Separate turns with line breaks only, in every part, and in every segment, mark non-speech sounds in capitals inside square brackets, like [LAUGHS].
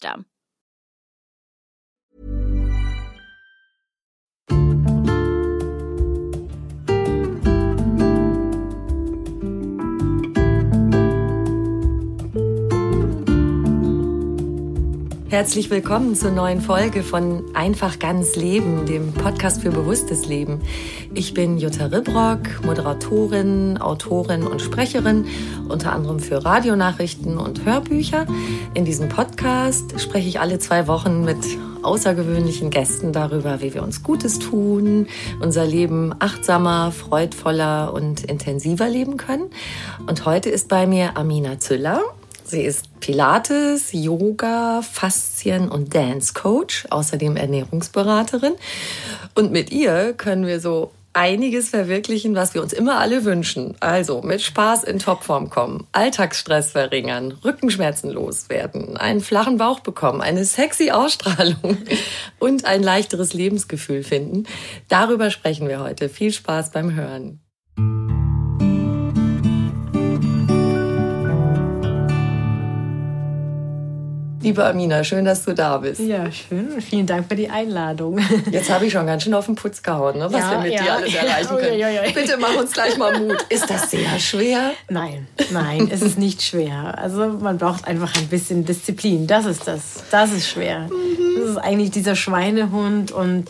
system.
Herzlich willkommen zur neuen Folge von Einfach ganz Leben, dem Podcast für bewusstes Leben. Ich bin Jutta Ribrock, Moderatorin, Autorin und Sprecherin, unter anderem für Radionachrichten und Hörbücher. In diesem Podcast spreche ich alle zwei Wochen mit außergewöhnlichen Gästen darüber, wie wir uns Gutes tun, unser Leben achtsamer, freudvoller und intensiver leben können. Und heute ist bei mir Amina Züller. Sie ist Pilates, Yoga, Faszien und Dance Coach, außerdem Ernährungsberaterin. Und mit ihr können wir so einiges verwirklichen, was wir uns immer alle wünschen. Also mit Spaß in Topform kommen, Alltagsstress verringern, Rückenschmerzen loswerden, einen flachen Bauch bekommen, eine sexy Ausstrahlung und ein leichteres Lebensgefühl finden. Darüber sprechen wir heute. Viel Spaß beim Hören. Liebe Amina, schön, dass du da bist.
Ja, schön. Vielen Dank für die Einladung.
Jetzt habe ich schon ganz schön auf den Putz gehauen, ne, was
Ja,
wir mit
ja.
dir alles erreichen [LAUGHS] können.
Ui.
Bitte mach uns gleich mal Mut. [LAUGHS] Ist das sehr schwer?
Nein, nein, es ist nicht schwer. Also man braucht einfach ein bisschen Disziplin. Das ist das. Das ist schwer. Das ist eigentlich dieser Schweinehund und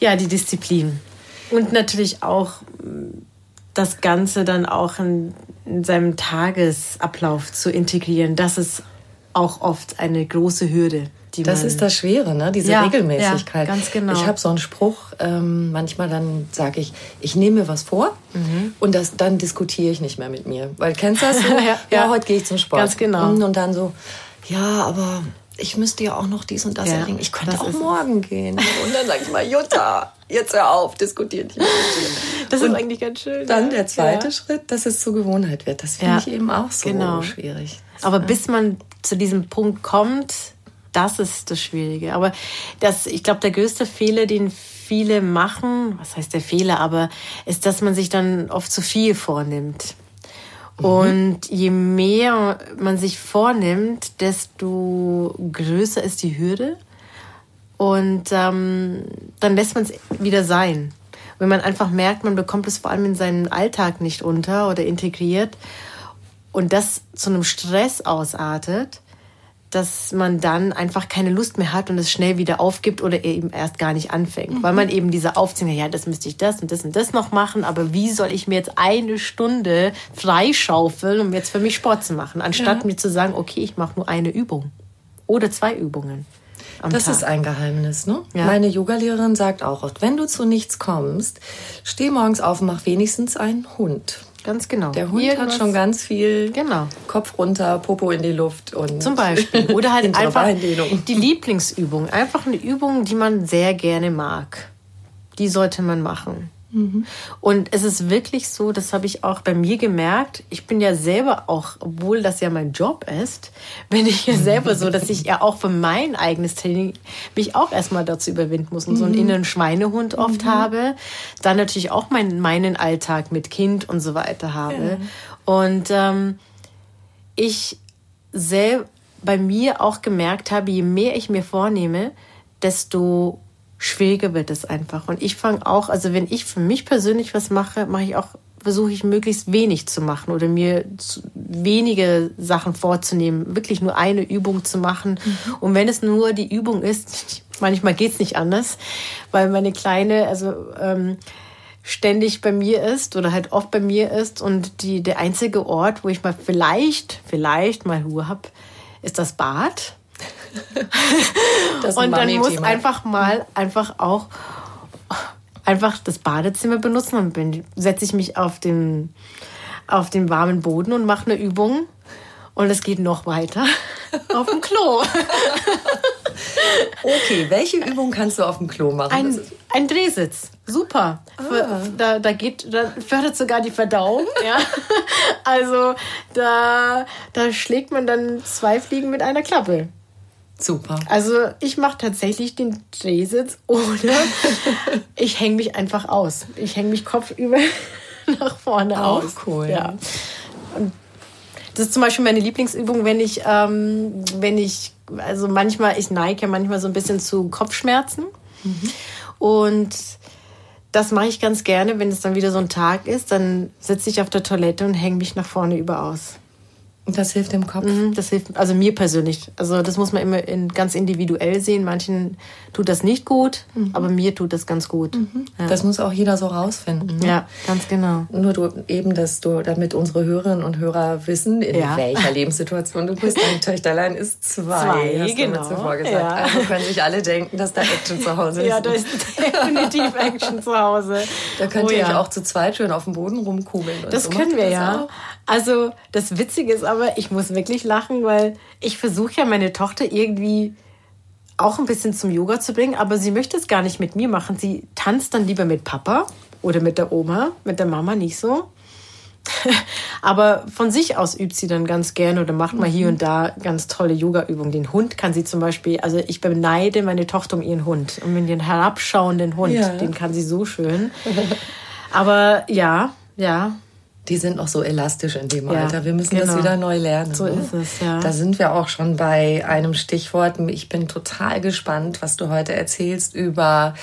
ja, die Disziplin. Und natürlich auch mh, das Ganze dann auch in, in seinem Tagesablauf zu integrieren. Das ist auch oft eine große Hürde. Die
Das ist das Schwere, ne? diese
Ja,
Regelmäßigkeit.
ja, ganz genau.
Ich habe so einen Spruch, ähm, manchmal dann sage ich, ich nehme mir was vor und das, dann diskutiere ich nicht mehr mit mir. Weil kennst du das so? [LAUGHS]
Ja,
ja, heute gehe ich zum Sport.
Ganz genau.
Und dann so, ja, aber ich müsste ja auch noch dies und das
Ja,
erledigen. Ich könnte auch
ist es.
morgen gehen. Und dann sage ich mal, Jutta, jetzt hör auf, diskutier nicht mehr. [LAUGHS]
Das
Und
ist eigentlich ganz schön.
Dann
ja.
der zweite
Ja.
Schritt, dass es zur Gewohnheit wird. Das finde ich eben auch so
genau.
schwierig.
Aber bis man zu diesem Punkt kommt, das ist das Schwierige. Aber das, ich glaube, der größte Fehler, den viele machen, was heißt der Fehler, aber ist, dass man sich dann oft zu viel vornimmt. Und je mehr man sich vornimmt, desto größer ist die Hürde. Und ähm, dann lässt man es wieder sein. Wenn man einfach merkt, man bekommt es vor allem in seinen Alltag nicht unter oder integriert und das zu einem Stress ausartet, dass man dann einfach keine Lust mehr hat und es schnell wieder aufgibt oder eben erst gar nicht anfängt. Weil man eben diese Aufzählung, ja, das müsste ich das und das und das noch machen, aber wie soll ich mir jetzt eine Stunde freischaufeln, um jetzt für mich Sport zu machen, anstatt mir zu sagen, okay, ich mache nur eine Übung oder zwei Übungen am
Das
Tag.
ist ein Geheimnis, ne?
Ja.
Meine Yogalehrerin sagt auch oft, wenn du zu nichts kommst, steh morgens auf und mach wenigstens einen Hund.
Ganz genau.
Der Hund
Irgendwas-
hat schon ganz viel
Genau.
Kopf runter, Popo in die Luft und
Zum Beispiel. Oder halt [LAUGHS] einfach die Lieblingsübung. Einfach eine Übung, die man sehr gerne mag. Die sollte man machen. Und es ist wirklich so, das habe ich auch bei mir gemerkt. Ich bin ja selber auch, obwohl das ja mein Job ist, [LAUGHS] bin ich ja selber so, dass ich ja auch für mein eigenes Training mich auch erstmal dazu überwinden muss und so einen inneren Schweinehund oft habe. Dann natürlich auch mein, meinen Alltag mit Kind und so weiter habe. Und ähm, ich selber bei mir auch gemerkt habe, je mehr ich mir vornehme, desto schwieriger wird es einfach. Und ich fange auch, also wenn ich für mich persönlich was mache, mache ich auch, versuche ich möglichst wenig zu machen oder mir zu, wenige Sachen vorzunehmen, wirklich nur eine Übung zu machen. Und wenn es nur die Übung ist, [LAUGHS] manchmal geht es nicht anders, weil meine Kleine, also ähm, ständig bei mir ist oder halt oft bei mir ist und die, der einzige Ort, wo ich mal vielleicht, vielleicht mal Ruhe habe, ist das Bad. [LAUGHS] und dann muss einfach mal einfach auch einfach das Badezimmer benutzen. Dann setze ich mich auf den, auf den warmen Boden und mache eine Übung. Und es geht noch weiter [LAUGHS] auf dem Klo. [LAUGHS]
okay, welche Übung kannst du auf dem Klo machen?
Ein, ein Drehsitz. Super. Ah. Da, da, geht, da fördert sogar die Verdauung. ja. Also da, da schlägt man dann zwei Fliegen mit einer Klappe.
Super.
Also ich mache tatsächlich den Drehsitz [LAUGHS] oder ich hänge mich einfach aus. Ich hänge mich kopfüber [LAUGHS] nach vorne Auch aus. cool. Ja. Und das ist zum Beispiel meine Lieblingsübung, wenn ich, ähm, wenn ich, also manchmal, ich neige manchmal so ein bisschen zu Kopfschmerzen. Mhm. Und das mache ich ganz gerne, wenn es dann wieder so ein Tag ist, dann sitze ich auf der Toilette und hänge mich nach vorne über aus.
Das hilft dem Kopf?
Mhm, das hilft, also mir persönlich. Also das muss man immer in, ganz individuell sehen. Manchen tut das nicht gut, mhm. aber mir tut das ganz gut. Mhm.
Ja. Das muss auch jeder so rausfinden.
Ne? Ja, ganz genau.
Nur du eben, dass du, damit unsere Hörerinnen und Hörer wissen, in ja. welcher Lebenssituation du bist. Dein Töchterlein ist zwei, zwei hast genau. du zuvor gesagt. Ja. Also können sich alle denken, dass da Action zu Hause ist.
Ja, da ist definitiv Action zu Hause.
Da könnt oh, ihr ja. auch zu zweit schön auf dem Boden rumkugeln.
Das so. können wir ja. Auch. Also das Witzige ist aber, ich muss wirklich lachen, weil ich versuche ja meine Tochter irgendwie auch ein bisschen zum Yoga zu bringen, aber sie möchte es gar nicht mit mir machen. Sie tanzt dann lieber mit Papa oder mit der Oma, mit der Mama nicht so. [LAUGHS] aber von sich aus übt sie dann ganz gerne oder macht mal hier mhm. und da ganz tolle Yoga-Übungen. Den Hund kann sie zum Beispiel, also ich beneide meine Tochter um ihren Hund, um den herabschauenden Hund, ja. den kann sie so schön. [LAUGHS] Aber ja, ja,
die sind noch so elastisch in dem Alter. Wir müssen genau. das wieder neu lernen.
So ne? ist es, ja.
Da sind wir auch schon bei einem Stichwort. Ich bin total gespannt, was du heute erzählst über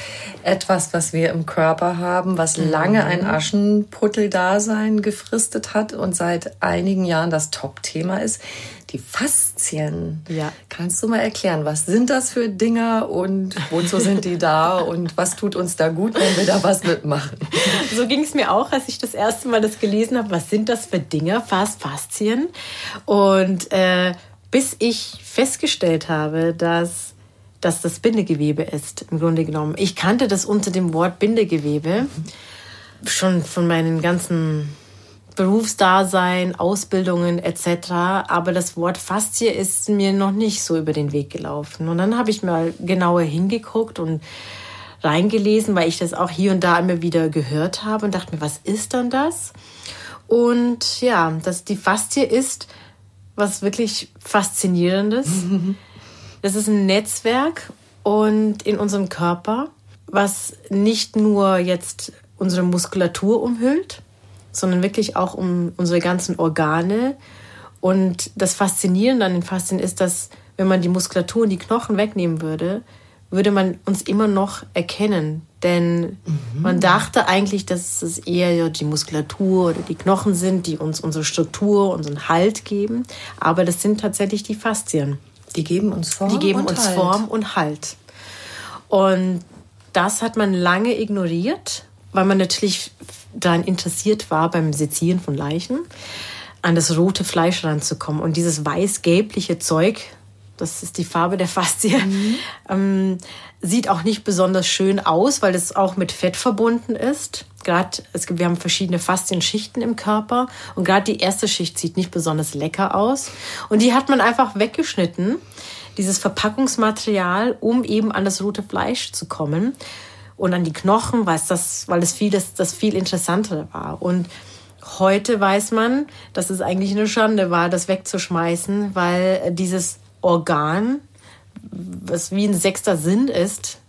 etwas, was wir im Körper haben, was mhm. lange ein Aschenputtel-Dasein gefristet hat und seit einigen Jahren das Top-Thema ist die Faszien. Ja. Kannst du mal erklären, was sind das für Dinger und wozu sind die da und was tut uns da gut, wenn wir da was mitmachen?
So ging es mir auch, als ich das erste Mal das gelesen habe. Was sind das für Dinger, Fas Faszien? Und äh, bis ich festgestellt habe, dass dass das Bindegewebe ist, im Grunde genommen. Ich kannte das unter dem Wort Bindegewebe schon von meinen ganzen Berufsdasein, Ausbildungen etc. Aber das Wort Faszie ist mir noch nicht so über den Weg gelaufen. Und dann habe ich mal genauer hingeguckt und reingelesen, weil ich das auch hier und da immer wieder gehört habe und dachte mir, was ist dann das? Und ja, dass die Faszie ist was wirklich faszinierendes. Das ist ein Netzwerk und in unserem Körper, was nicht nur jetzt unsere Muskulatur umhüllt, sondern wirklich auch um unsere ganzen Organe. Und das Faszinierende an den Faszien ist, dass wenn man die Muskulatur und die Knochen wegnehmen würde, würde man uns immer noch erkennen. Denn mhm. man dachte eigentlich, dass es eher die Muskulatur oder die Knochen sind, die uns unsere Struktur, unseren Halt geben. Aber das sind tatsächlich die Faszien.
Die geben uns Form.
Die geben und uns halt. Form und Halt. Und das hat man lange ignoriert, weil man natürlich daran interessiert war, beim Sezieren von Leichen an das rote Fleisch ranzukommen. Und dieses weiß-gelbliche Zeug, das ist die Farbe der Faszie, mhm. [LAUGHS] ähm, sieht auch nicht besonders schön aus, weil es auch mit Fett verbunden ist. Gerade, es gibt, wir haben verschiedene Faszienschichten im Körper und gerade die erste Schicht sieht nicht besonders lecker aus. Und die hat man einfach weggeschnitten, dieses Verpackungsmaterial, um eben an das rote Fleisch zu kommen und an die Knochen, weil das, weil es viel, das, das viel interessanter war. Und heute weiß man, dass es eigentlich eine Schande war, das wegzuschmeißen, weil dieses Organ, was wie ein sechster Sinn ist,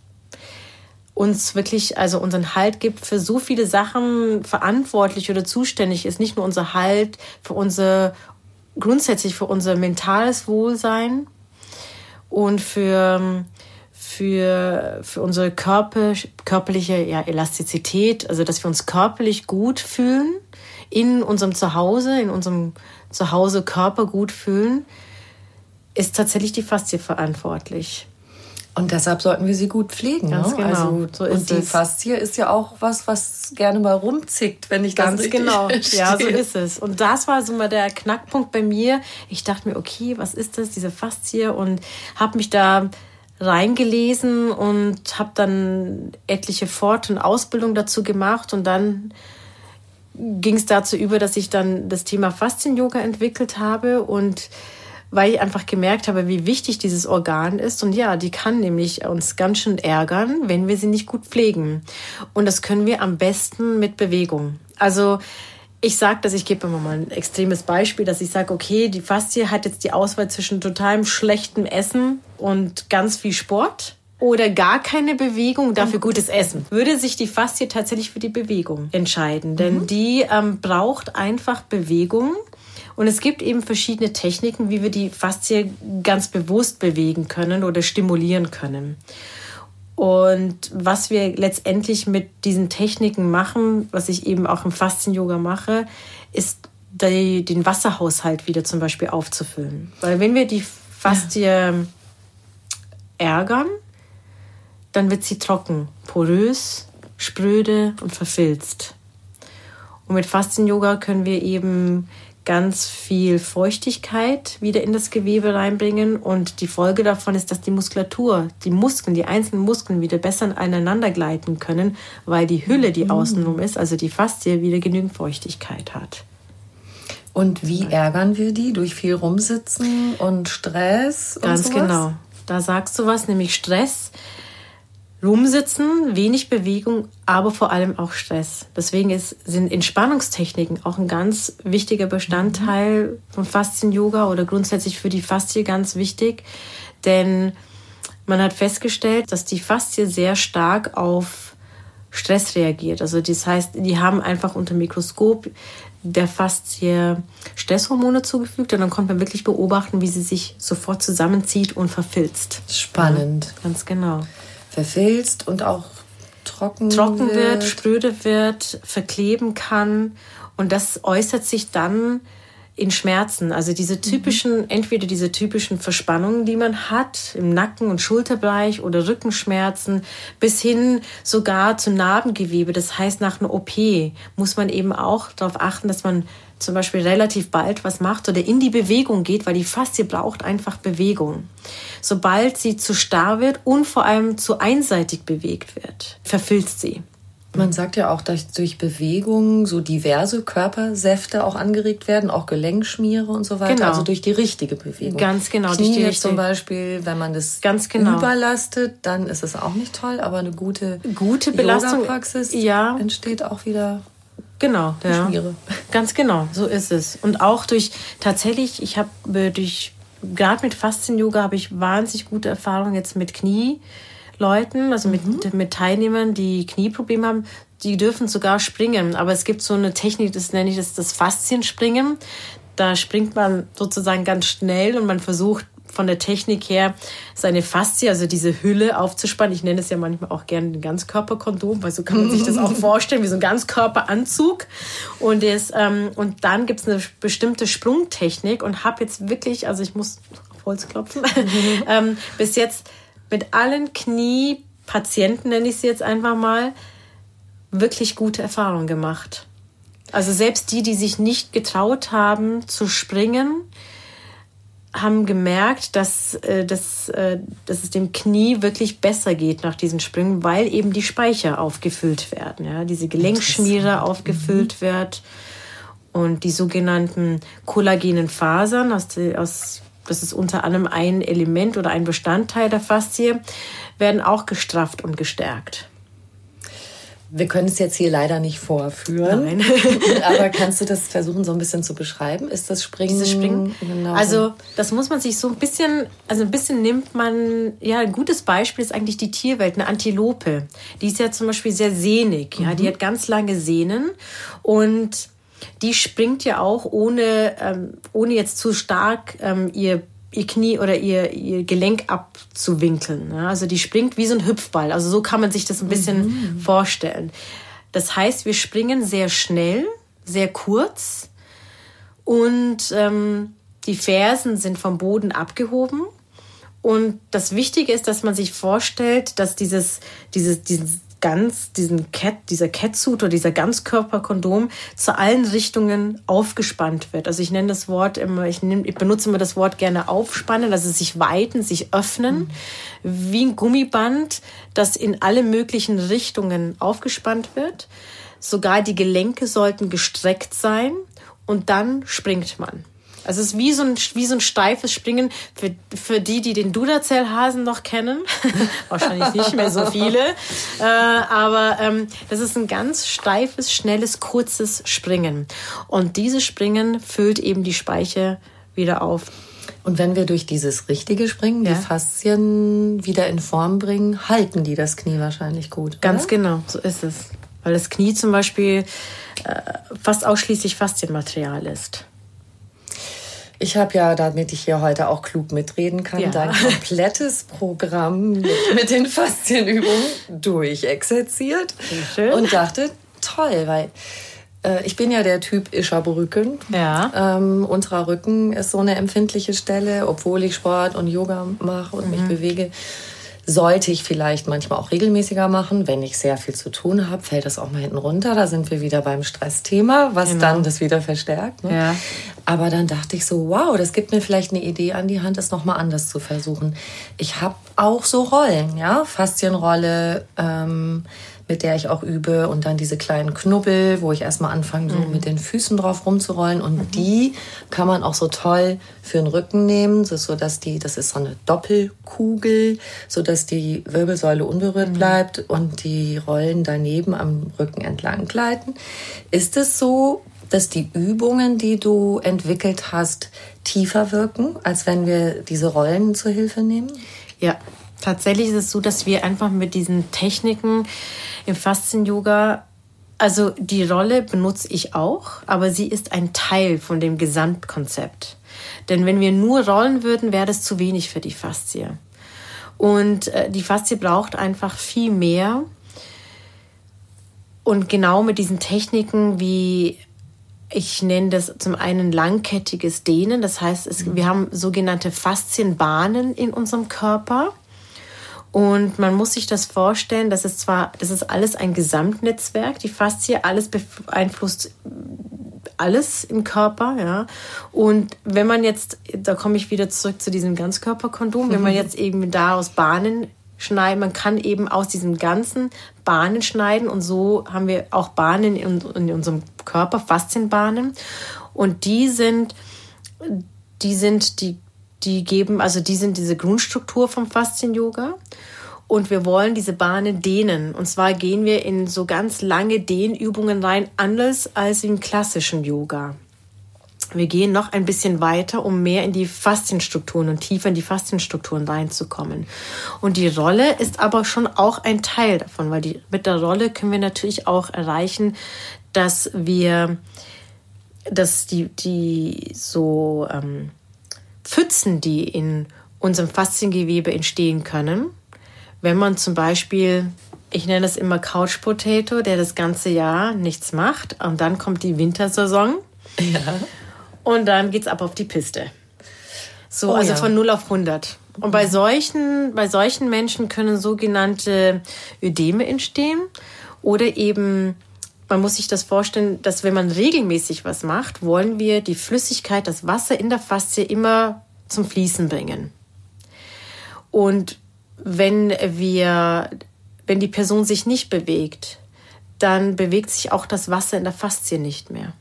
uns wirklich, also unseren Halt gibt, für so viele Sachen verantwortlich oder zuständig ist. Nicht nur unser Halt, für unser, grundsätzlich für unser mentales Wohlsein und für für, für unsere Körper, körperliche ja, Elastizität, also dass wir uns körperlich gut fühlen, in unserem Zuhause, in unserem Zuhause Körper gut fühlen, ist tatsächlich die Faszie verantwortlich.
Und deshalb sollten wir sie gut pflegen. Ganz ne? genau. Also, so ist und die es. Faszie ist ja auch was, was gerne mal rumzickt, wenn ich Ganz das richtig genau.
Verstehe. [LAUGHS] Ja, so ist es. Und das war so mal der Knackpunkt bei mir. Ich dachte mir, okay, was ist das, diese Faszie? Und habe mich da reingelesen und habe dann etliche Fort- und Ausbildung dazu gemacht und dann ging es dazu über, dass ich dann das Thema Faszien-Yoga entwickelt habe und weil ich einfach gemerkt habe, wie wichtig dieses Organ ist. Und ja, die kann nämlich uns ganz schön ärgern, wenn wir sie nicht gut pflegen. Und das können wir am besten mit Bewegung. Also ich sage das, ich gebe immer mal ein extremes Beispiel, dass ich sage, okay, die Faszie hat jetzt die Auswahl zwischen totalem schlechtem Essen und ganz viel Sport oder gar keine Bewegung, dafür gutes Essen. Würde sich die Faszie tatsächlich für die Bewegung entscheiden, denn mhm. die ähm, braucht einfach Bewegung. Und es gibt eben verschiedene Techniken, wie wir die Faszie ganz bewusst bewegen können oder stimulieren können. Und was wir letztendlich mit diesen Techniken machen, was ich eben auch im Faszien-Yoga mache, ist die, den Wasserhaushalt wieder zum Beispiel aufzufüllen. Weil wenn wir die Faszie ja. ärgern, dann wird sie trocken, porös, spröde und verfilzt. Und mit Faszien-Yoga können wir eben ganz viel Feuchtigkeit wieder in das Gewebe reinbringen und die Folge davon ist, dass die Muskulatur, die Muskeln, die einzelnen Muskeln wieder besser aneinander gleiten können, weil die Hülle, die mhm. außenrum ist, also die Faszie, wieder genügend Feuchtigkeit hat.
Und wie ärgern wir die? Durch viel Rumsitzen und Stress? Und
Ganz sowas? genau. Da sagst du was, nämlich Stress Rumsitzen, wenig Bewegung, aber vor allem auch Stress. Deswegen ist, sind Entspannungstechniken auch ein ganz wichtiger Bestandteil von Faszien-Yoga oder grundsätzlich für die Faszie ganz wichtig, denn man hat festgestellt, dass die Faszie sehr stark auf Stress reagiert. Also das heißt, die haben einfach unter Mikroskop der Faszie Stresshormone zugefügt und dann konnte man wirklich beobachten, wie sie sich sofort zusammenzieht und verfilzt.
Spannend.
Ja, ganz genau
verfilzt und auch trocken,
trocken wird. wird, spröde wird, verkleben kann. Und das äußert sich dann in Schmerzen. Also diese typischen, mhm. entweder diese typischen Verspannungen, die man hat im Nacken- und Schulterbereich oder Rückenschmerzen, bis hin sogar zu Narbengewebe. Das heißt, nach einer OP muss man eben auch darauf achten, dass man zum Beispiel relativ bald was macht oder in die Bewegung geht, weil die Faszie braucht einfach Bewegung. Sobald sie zu starr wird und vor allem zu einseitig bewegt wird, verfilzt sie.
Man sagt ja auch, dass durch Bewegung so diverse Körpersäfte auch angeregt werden, auch Gelenkschmiere und so weiter. Genau. Also durch die richtige Bewegung.
Ganz genau.
Knie durch die richtige. zum Beispiel, wenn man das
Ganz genau.
überlastet, dann ist es auch nicht toll, aber eine gute,
gute Belastung
Praxis ja. entsteht auch wieder
Genau, ja. Schmiere. Ganz genau, so ist es. Und auch durch tatsächlich, ich habe äh, durch gerade mit Faszien-Yoga habe ich wahnsinnig gute Erfahrungen jetzt mit Knieleuten, also mit, mhm. mit Teilnehmern, die Knieprobleme haben. Die dürfen sogar springen, aber es gibt so eine Technik, das nenne ich das, das Faszienspringen. Da springt man sozusagen ganz schnell und man versucht von der Technik her seine Faszie, also diese Hülle aufzuspannen. Ich nenne es ja manchmal auch gerne ein Ganzkörperkondom, weil so kann man sich das auch [LAUGHS] vorstellen, wie so ein Ganzkörperanzug. Und, das, ähm, und dann gibt es eine bestimmte Sprungtechnik und habe jetzt wirklich, also ich muss auf Holz klopfen, [LAUGHS] ähm, bis jetzt mit allen Kniepatienten, nenne ich sie jetzt einfach mal, wirklich gute Erfahrungen gemacht. Also selbst die, die sich nicht getraut haben zu springen, haben gemerkt, dass, äh, dass, äh, dass es dem Knie wirklich besser geht nach diesen Sprüngen, weil eben die Speicher aufgefüllt werden. Ja? Diese Gelenkschmiere aufgefüllt mhm. wird und die sogenannten kollagenen Fasern, aus, aus, das ist unter anderem ein Element oder ein Bestandteil der Faszie, werden auch gestrafft und gestärkt.
Wir können es jetzt hier leider nicht vorführen. Nein. [LAUGHS] aber kannst du das versuchen, so ein bisschen zu beschreiben? Ist das Springen? Dieses Springen.
Genau. Also, das muss man sich so ein bisschen, also ein bisschen nimmt man, ja, ein gutes Beispiel ist eigentlich die Tierwelt, eine Antilope. Die ist ja zum Beispiel sehr sehnig, ja, mhm. die hat ganz lange Sehnen und die springt ja auch ohne, ähm, ohne jetzt zu stark ähm, ihr ihr Knie oder ihr, ihr Gelenk abzuwinkeln. Ja? Also die springt wie so ein Hüpfball. Also so kann man sich das ein bisschen mhm. vorstellen. Das heißt, wir springen sehr schnell, sehr kurz und ähm, die Fersen sind vom Boden abgehoben Und das Wichtige ist, dass man sich vorstellt, dass dieses, dieses, dieses ganz, diesen Cat, dieser Catsuit oder dieser Ganzkörperkondom zu allen Richtungen aufgespannt wird. Also ich nenne das Wort immer, ich, nehm, ich benutze immer das Wort gerne aufspannen, also sich weiten, sich öffnen, mhm. wie ein Gummiband, das in alle möglichen Richtungen aufgespannt wird. Sogar die Gelenke sollten gestreckt sein und dann springt man. Also es ist wie so ein, wie so ein steifes Springen für, für die, die den Duderzellhasen noch kennen. [LAUGHS] Wahrscheinlich nicht mehr so viele. Äh, aber ähm, das ist ein ganz steifes, schnelles, kurzes Springen. Und dieses Springen füllt eben die Speiche wieder auf.
Und wenn wir durch dieses richtige Springen ja. die Faszien wieder in Form bringen, halten die das Knie wahrscheinlich gut.
Ganz oder? genau, so ist es. Weil das Knie zum Beispiel äh, fast ausschließlich Faszienmaterial ist.
Ich habe ja, damit ich hier heute auch klug mitreden kann, ja. dein komplettes Programm mit, mit den Faszienübungen durchexerziert und dachte, toll, weil äh, ich bin ja der Typ Ischerbrücken. Ja. Ähm, unterer Rücken ist so eine empfindliche Stelle, obwohl ich Sport und Yoga mache und mhm. mich bewege sollte ich vielleicht manchmal auch regelmäßiger machen. Wenn ich sehr viel zu tun habe, fällt das auch mal hinten runter. Da sind wir wieder beim Stressthema, was genau. dann das wieder verstärkt. Ne? Ja. Aber dann dachte ich so, wow, das gibt mir vielleicht eine Idee an die Hand, es nochmal anders zu versuchen. Ich habe auch so Rollen, ja, Faszienrolle, ähm, mit der ich auch übe und dann diese kleinen Knubbel, wo ich erstmal anfange, so mhm. mit den Füßen drauf rumzurollen und mhm. die kann man auch so toll für den Rücken nehmen, so dass die, das ist so eine Doppelkugel, so dass die Wirbelsäule unberührt mhm. bleibt und die Rollen daneben am Rücken entlang gleiten. Ist es so, dass die Übungen, die du entwickelt hast, tiefer wirken, als wenn wir diese Rollen zur Hilfe nehmen?
Ja, tatsächlich ist es so, dass wir einfach mit diesen Techniken im Faszien-Yoga, also die Rolle benutze ich auch, aber sie ist ein Teil von dem Gesamtkonzept. Denn wenn wir nur rollen würden, wäre das zu wenig für die Faszie. Und äh, die Faszie braucht einfach viel mehr. Und genau mit diesen Techniken wie ich nenne das zum einen langkettiges Dehnen. Das heißt, es, wir haben sogenannte Faszienbahnen in unserem Körper. Und man muss sich das vorstellen, dass es zwar, das ist alles ein Gesamtnetzwerk, die Faszie, alles beeinflusst alles im Körper, ja. Und wenn man jetzt, da komme ich wieder zurück zu diesem Ganzkörperkondom, wenn man [LAUGHS] jetzt eben daraus Bahnen schneiden, man kann eben aus diesem ganzen Bahnen schneiden und so haben wir auch Bahnen in, in unserem Körper, Faszienbahnen. Und die sind, die sind die die geben, also die sind diese Grundstruktur vom Faszien-Yoga. Und wir wollen diese Bahnen dehnen. Und zwar gehen wir in so ganz lange Dehnübungen rein, anders als im klassischen Yoga. Wir gehen noch ein bisschen weiter, um mehr in die Faszienstrukturen und tiefer in die Faszienstrukturen reinzukommen. Und die Rolle ist aber schon auch ein Teil davon, weil die, mit der Rolle können wir natürlich auch erreichen, dass wir, dass die, die so, ähm, Pfützen, die in unserem Fasziengewebe entstehen können. Wenn man zum Beispiel, ich nenne es immer Couch Potato, der das ganze Jahr nichts macht und dann kommt die Wintersaison ja. und dann geht es ab auf die Piste. So, oh, also ja. von 0 auf 100. Und bei solchen, bei solchen Menschen können sogenannte Ödeme entstehen oder eben man muss sich das vorstellen, dass wenn man regelmäßig was macht, wollen wir die Flüssigkeit, das Wasser in der Faszie immer zum Fließen bringen. Und wenn wir, wenn die Person sich nicht bewegt, dann bewegt sich auch das Wasser in der Faszie nicht mehr.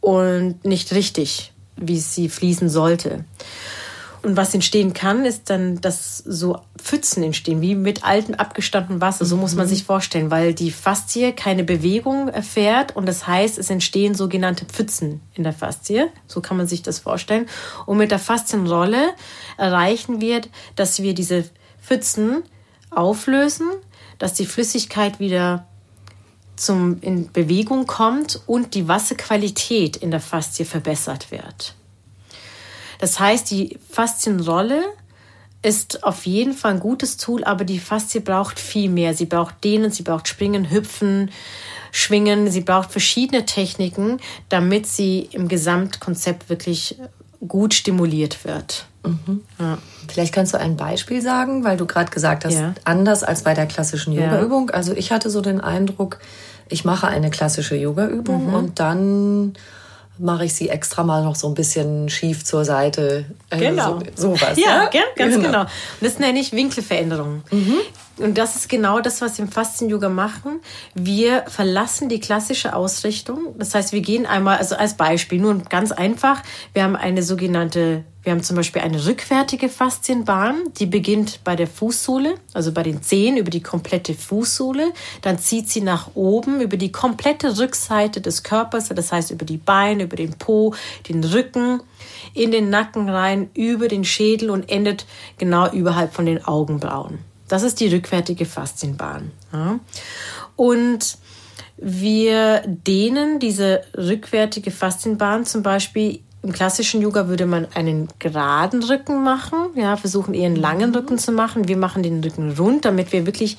Und nicht richtig, wie sie fließen sollte. Und was entstehen kann, ist dann, dass so Pfützen entstehen, wie mit altem abgestandenen Wasser. So muss man mhm. sich vorstellen, weil die Faszie keine Bewegung erfährt und das heißt, es entstehen sogenannte Pfützen in der Faszie. So kann man sich das vorstellen. Und mit der Faszienrolle erreichen wir, dass wir diese Pfützen auflösen, dass die Flüssigkeit wieder zum, in Bewegung kommt und die Wasserqualität in der Faszie verbessert wird. Das heißt, die Faszienrolle ist auf jeden Fall ein gutes Tool, aber die Faszie braucht viel mehr. Sie braucht Dehnen, sie braucht Springen, Hüpfen, Schwingen, sie braucht verschiedene Techniken, damit sie im Gesamtkonzept wirklich gut stimuliert wird.
Mhm. Ja. Vielleicht kannst du ein Beispiel sagen, weil du gerade gesagt hast, ja. anders als bei der klassischen Yoga-Übung. Also ich hatte so den Eindruck, ich mache eine klassische Yoga-Übung mhm. und dann mache ich sie extra mal noch so ein bisschen schief zur Seite.
Also genau.
So, sowas.
Ja, ja? ganz genau. genau. Und das nenne ich Winkelveränderung. Mhm. Und das ist genau das, was wir im Faszien-Yoga machen. Wir verlassen die klassische Ausrichtung. Das heißt, wir gehen einmal, also als Beispiel, nur ganz einfach, wir haben eine sogenannte, wir haben zum Beispiel eine rückwärtige Faszienbahn, die beginnt bei der Fußsohle, also bei den Zehen über die komplette Fußsohle. Dann zieht sie nach oben über die komplette Rückseite des Körpers, das heißt über die Beine, über den Po, den Rücken, in den Nacken rein, über den Schädel und endet genau überhalb von den Augenbrauen. Das ist die rückwärtige Faszienbahn. Ja. Und wir dehnen diese rückwärtige Faszienbahn zum Beispiel im klassischen Yoga würde man einen geraden Rücken machen, ja, versuchen eher einen langen Rücken zu machen. Wir machen den Rücken rund, damit wir wirklich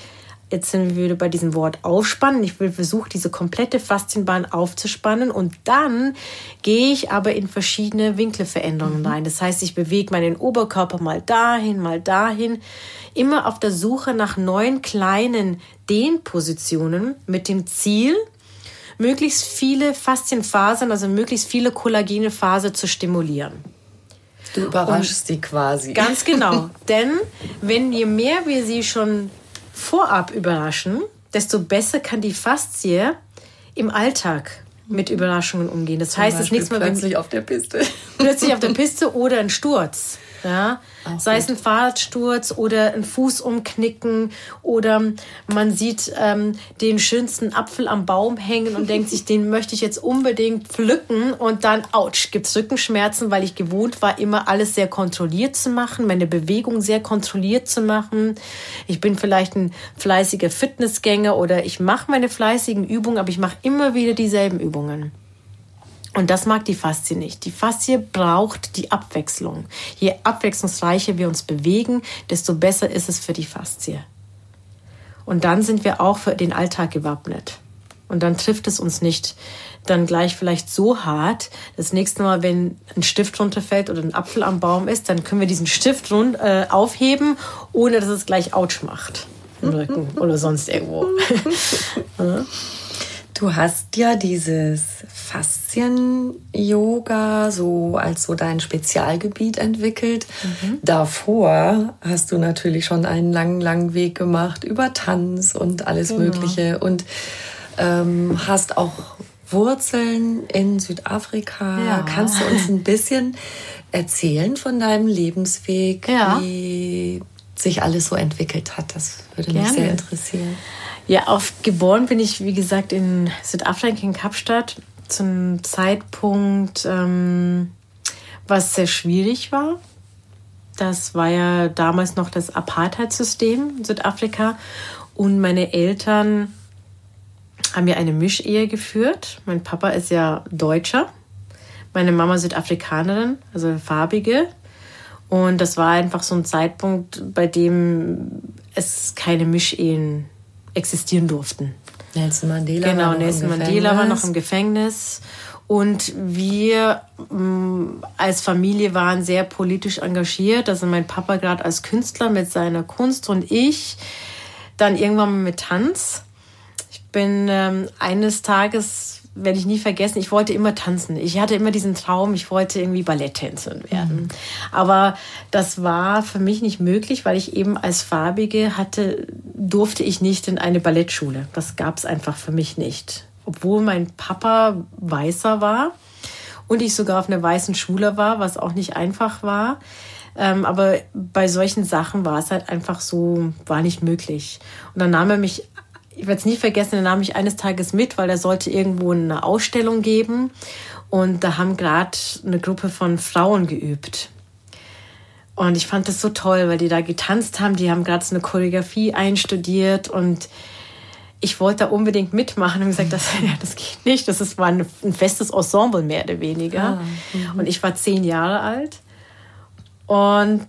Jetzt sind wir wieder bei diesem Wort aufspannen. Ich will versuchen, diese komplette Faszienbahn aufzuspannen und dann gehe ich aber in verschiedene Winkelveränderungen mhm. rein. Das heißt, ich bewege meinen Oberkörper mal dahin, mal dahin, immer auf der Suche nach neuen kleinen Dehnpositionen mit dem Ziel, möglichst viele Faszienfasern, also möglichst viele kollagene Fasern zu stimulieren.
Du überraschst die quasi.
Ganz genau. [LAUGHS] Denn wenn je mehr wir sie schon vorab überraschen, desto besser kann die Faszie im Alltag mit Überraschungen umgehen. Das Zum heißt, es ist nichts mehr
plötzlich auf der Piste.
Plötzlich auf der [LAUGHS] Piste oder ein Sturz. Ja? Sei gut. es ein Fahrradsturz oder ein Fuß umknicken oder man sieht ähm, den schönsten Apfel am Baum hängen und denkt sich, [LAUGHS] den möchte ich jetzt unbedingt pflücken und dann, ouch, gibt es Rückenschmerzen, weil ich gewohnt war, immer alles sehr kontrolliert zu machen, meine Bewegung sehr kontrolliert zu machen. Ich bin vielleicht ein fleißiger Fitnessgänger oder ich mache meine fleißigen Übungen, aber ich mache immer wieder dieselben Übungen. Und das mag die Faszie nicht. Die Faszie braucht die Abwechslung. Je abwechslungsreicher wir uns bewegen, desto besser ist es für die Faszie. Und dann sind wir auch für den Alltag gewappnet. Und dann trifft es uns nicht dann gleich vielleicht so hart. Das nächste Mal, wenn ein Stift runterfällt oder ein Apfel am Baum ist, dann können wir diesen Stift rund, äh, aufheben, ohne dass es gleich Autsch macht im Rücken oder sonst irgendwo. [LAUGHS] [LAUGHS]
Du hast ja dieses Faszien-Yoga so als so dein Spezialgebiet entwickelt. Mhm. Davor hast du natürlich schon einen langen, langen Weg gemacht über Tanz und alles genau. Mögliche und ähm, hast auch Wurzeln in Südafrika. Ja. Kannst du uns ein bisschen erzählen von deinem Lebensweg, ja. wie sich alles so entwickelt hat? Das würde Gerne. mich sehr interessieren.
Ja, auf geboren bin ich, wie gesagt, in Südafrika, in Kapstadt, zum Zeitpunkt, ähm, was sehr schwierig war. Das war ja damals noch das Apartheid-System in Südafrika. Und meine Eltern haben ja eine Mischehe geführt. Mein Papa ist ja Deutscher, meine Mama Südafrikanerin, also farbige. Und das war einfach so ein Zeitpunkt, bei dem es keine Mischehen existieren durften.
Nelson Mandela
genau, war noch Nelson im Mandela war noch im Gefängnis. Und wir mm, als Familie waren sehr politisch engagiert. Also mein Papa gerade als Künstler mit seiner Kunst und ich dann irgendwann mit Tanz. Ich bin ähm, eines Tages werde ich nie vergessen, ich wollte immer tanzen. Ich hatte immer diesen Traum, ich wollte irgendwie Balletttänzerin werden. Mhm. Aber das war für mich nicht möglich, weil ich eben als Farbige hatte, durfte ich nicht in eine Ballettschule. Das gab es einfach für mich nicht. Obwohl mein Papa weißer war und ich sogar auf einer weißen Schule war, was auch nicht einfach war. Ähm, aber bei solchen Sachen war es halt einfach so, war nicht möglich. Und dann nahm er mich ich werde es nie vergessen, er nahm mich eines Tages mit, weil er sollte irgendwo eine Ausstellung geben. Und da haben gerade eine Gruppe von Frauen geübt. Und ich fand das so toll, weil die da getanzt haben. Die haben gerade so eine Choreografie einstudiert und ich wollte da unbedingt mitmachen und gesagt, das, [LAUGHS] ja, das geht nicht. Das ist, war ein, ein festes Ensemble mehr oder weniger. Ah, mhm. und ich war zehn Jahre alt und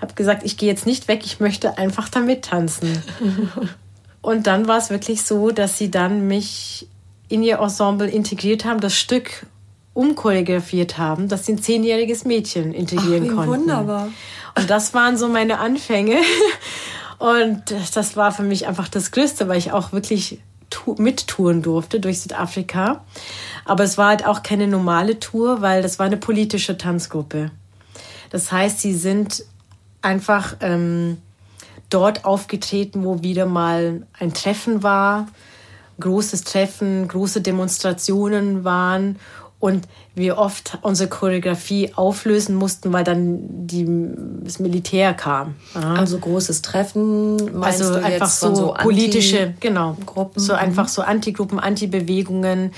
habe gesagt, ich gehe jetzt nicht weg, ich möchte einfach da mittanzen. [LAUGHS] Und dann war es wirklich so, dass sie dann mich in ihr Ensemble integriert haben, das Stück umchoreografiert haben, dass sie ein zehnjähriges Mädchen integrieren Ach, wie konnten.
Wunderbar.
Und das waren so meine Anfänge. Und das war für mich einfach das Größte, weil ich auch wirklich mittouren durfte durch Südafrika. Aber es war halt auch keine normale Tour, weil das war eine politische Tanzgruppe. Das heißt, sie sind einfach ähm, dort aufgetreten, wo wieder mal ein Treffen war, großes Treffen, große Demonstrationen waren und wir oft unsere Choreografie auflösen mussten, weil dann die, das Militär kam.
Ja. Also großes Treffen, meinst also du einfach
so, so politische, genau, Gruppen, so einfach so Antigruppen, Antibewegungen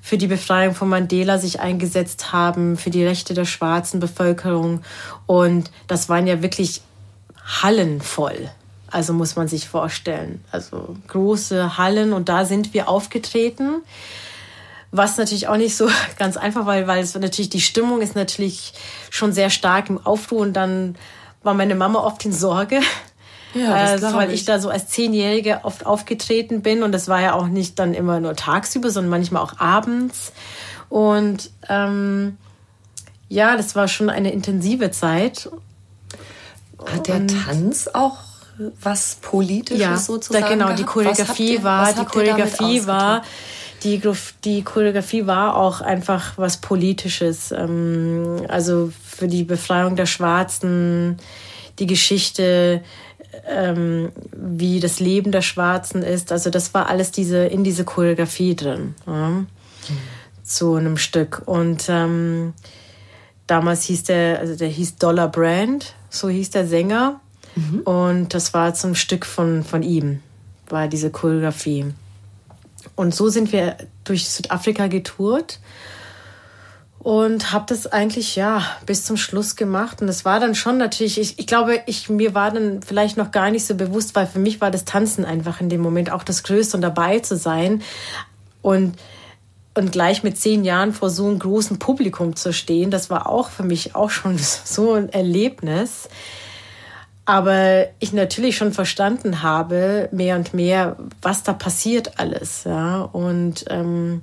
für die Befreiung von Mandela sich eingesetzt haben, für die Rechte der schwarzen Bevölkerung und das waren ja wirklich Hallen voll. Also muss man sich vorstellen. Also große Hallen und da sind wir aufgetreten. Was natürlich auch nicht so [LAUGHS] ganz einfach war, weil es natürlich die Stimmung ist natürlich schon sehr stark im Aufruhr und dann war meine Mama oft in Sorge. Ja, das äh, weil ich. ich da so als Zehnjährige oft aufgetreten bin und das war ja auch nicht dann immer nur tagsüber, sondern manchmal auch abends. Und ähm, ja, das war schon eine intensive Zeit.
Hat der Tanz auch was Politisches ja, sozusagen?
Ja, genau. Die Choreografie ihr, war, die Choreografie war, die, die Choreografie war auch einfach was Politisches. Ähm, also für die Befreiung der Schwarzen, die Geschichte, ähm, wie das Leben der Schwarzen ist. Also das war alles diese in diese Choreografie drin. Ja, mhm. Zu einem Stück. Und ähm, damals hieß der, also der hieß Dollar Brand, so hieß der Sänger. Mhm. Und das war zum Stück von, von ihm, war diese Choreografie. Und so sind wir durch Südafrika getourt und habe das eigentlich ja bis zum Schluss gemacht und es war dann schon natürlich ich, ich glaube ich mir war dann vielleicht noch gar nicht so bewusst weil für mich war das Tanzen einfach in dem Moment auch das Größte und dabei zu sein und und gleich mit zehn Jahren vor so einem großen Publikum zu stehen das war auch für mich auch schon [LAUGHS] so ein Erlebnis aber ich natürlich schon verstanden habe, mehr und mehr, was da passiert alles. Ja? Und ähm,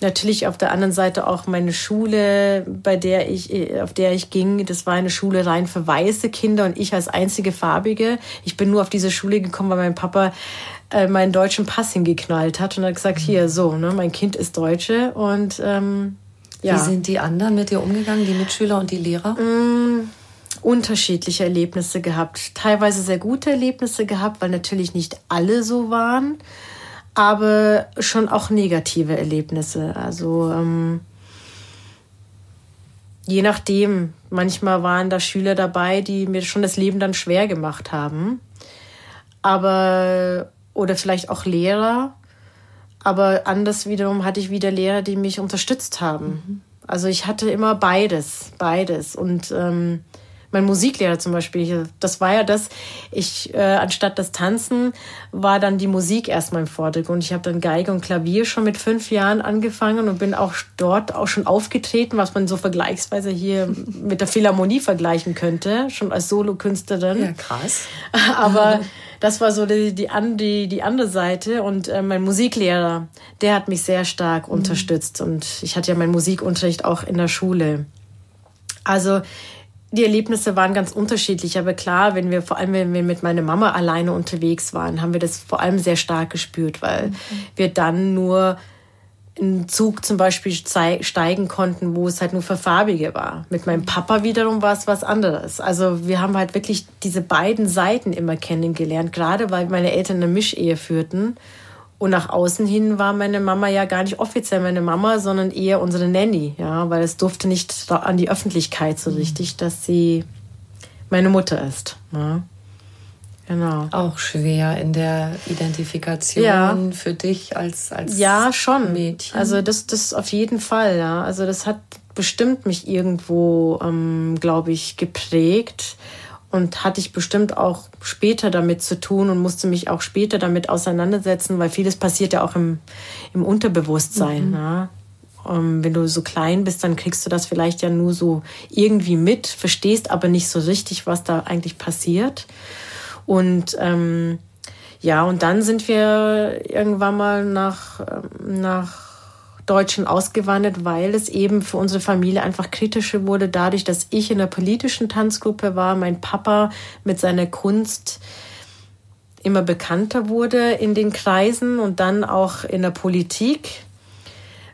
natürlich auf der anderen Seite auch meine Schule, bei der ich, auf der ich ging, das war eine Schule rein für weiße Kinder und ich als einzige Farbige. Ich bin nur auf diese Schule gekommen, weil mein Papa äh, meinen deutschen Pass hingeknallt hat und hat gesagt, mhm. hier, so, ne, mein Kind ist Deutsche und ähm,
ja. Wie sind die anderen mit dir umgegangen, die Mitschüler und die Lehrer?
Mm unterschiedliche Erlebnisse gehabt. Teilweise sehr gute Erlebnisse gehabt, weil natürlich nicht alle so waren, aber schon auch negative Erlebnisse. Also ähm, je nachdem, manchmal waren da Schüler dabei, die mir schon das Leben dann schwer gemacht haben. Aber, oder vielleicht auch Lehrer. Aber anders wiederum hatte ich wieder Lehrer, die mich unterstützt haben. Mhm. Also ich hatte immer beides, beides. Und ähm, mein Musiklehrer zum Beispiel, das war ja das, ich, äh, anstatt das Tanzen, war dann die Musik erstmal im Vordergrund. Ich habe dann Geige und Klavier schon mit fünf Jahren angefangen und bin auch dort auch schon aufgetreten, was man so vergleichsweise hier mit der Philharmonie vergleichen könnte, schon als Solokünstlerin.
Ja, krass. [LAUGHS]
Aber das war so die, die, die, die andere Seite. Und äh, mein Musiklehrer, der hat mich sehr stark mhm. unterstützt. Und ich hatte ja meinen Musikunterricht auch in der Schule. Also die Erlebnisse waren ganz unterschiedlich, aber klar, wenn wir vor allem, wenn wir mit meiner Mama alleine unterwegs waren, haben wir das vor allem sehr stark gespürt, weil mhm. wir dann nur in Zug zum Beispiel steigen konnten, wo es halt nur für Farbige war. Mit meinem Papa wiederum war es was anderes. Also wir haben halt wirklich diese beiden Seiten immer kennengelernt, gerade weil meine Eltern eine Mischehe führten und nach außen hin war meine Mama ja gar nicht offiziell meine Mama, sondern eher unsere Nanny, ja, weil es durfte nicht an die Öffentlichkeit so mhm. richtig, dass sie meine Mutter ist. Ja. Genau.
Auch schwer in der Identifikation ja. für dich als, als
ja, schon. Mädchen. Also das, das auf jeden Fall, ja. Also das hat bestimmt mich irgendwo, ähm, glaube ich, geprägt und hatte ich bestimmt auch später damit zu tun und musste mich auch später damit auseinandersetzen, weil vieles passiert ja auch im, im Unterbewusstsein. Mhm. Ne? Um, wenn du so klein bist, dann kriegst du das vielleicht ja nur so irgendwie mit, verstehst aber nicht so richtig, was da eigentlich passiert. Und ähm, ja, und dann sind wir irgendwann mal nach, ähm, nach Deutschen ausgewandert, weil es eben für unsere Familie einfach kritischer wurde, dadurch, dass ich in der politischen Tanzgruppe war, mein Papa mit seiner Kunst immer bekannter wurde in den Kreisen und dann auch in der Politik,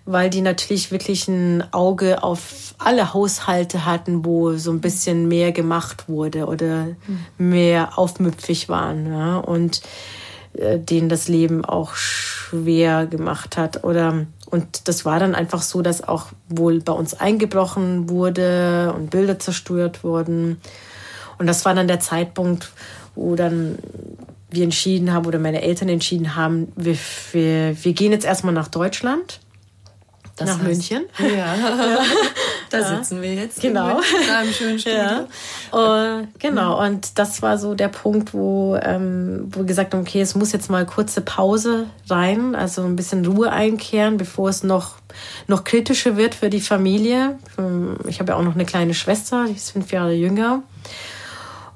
weil die natürlich wirklich ein Auge auf alle Haushalte hatten, wo so ein bisschen mehr gemacht wurde oder mehr aufmüpfig waren ja, und äh, denen das Leben auch schwer gemacht hat oder und das war dann einfach so, dass auch wohl bei uns eingebrochen wurde und Bilder zerstört wurden. Und das war dann der Zeitpunkt, wo dann wir entschieden haben oder meine Eltern entschieden haben, wir, wir, wir gehen jetzt erstmal nach Deutschland. Das nach heißt, München. [LAUGHS] Ja. [LAUGHS] [LAUGHS]
Da sitzen wir jetzt. Genau. In einem schönen [LAUGHS] Studio. Ja.
Und, genau. Und das war so der Punkt, wo, ähm, wo wir gesagt haben, okay, es muss jetzt mal kurze Pause rein, also ein bisschen Ruhe einkehren, bevor es noch, noch kritischer wird für die Familie. Ich habe ja auch noch eine kleine Schwester, die ist fünf Jahre jünger.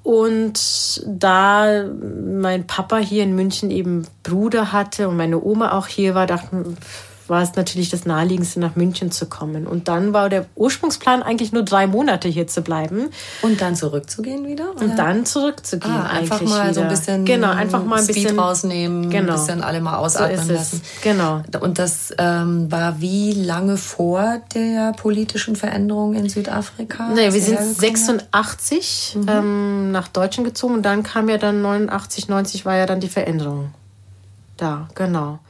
Und da mein Papa hier in München eben Bruder hatte und meine Oma auch hier war, dachten war es natürlich das Naheliegendste, nach München zu kommen. Und dann war der Ursprungsplan eigentlich nur drei Monate hier zu bleiben.
Und dann zurückzugehen wieder?
Oder? Und dann zurückzugehen. Ah,
einfach mal wieder. so ein bisschen
genau, einfach mal ein
Speed
bisschen
rausnehmen, genau. ein bisschen alle mal ausatmen so lassen.
Genau.
Und das ähm, war wie lange vor der politischen Veränderung in Südafrika?
Nee, wir sind 86 mhm. ähm, nach Deutschland gezogen und dann kam ja dann 89, 90 war ja dann die Veränderung. Da, genau.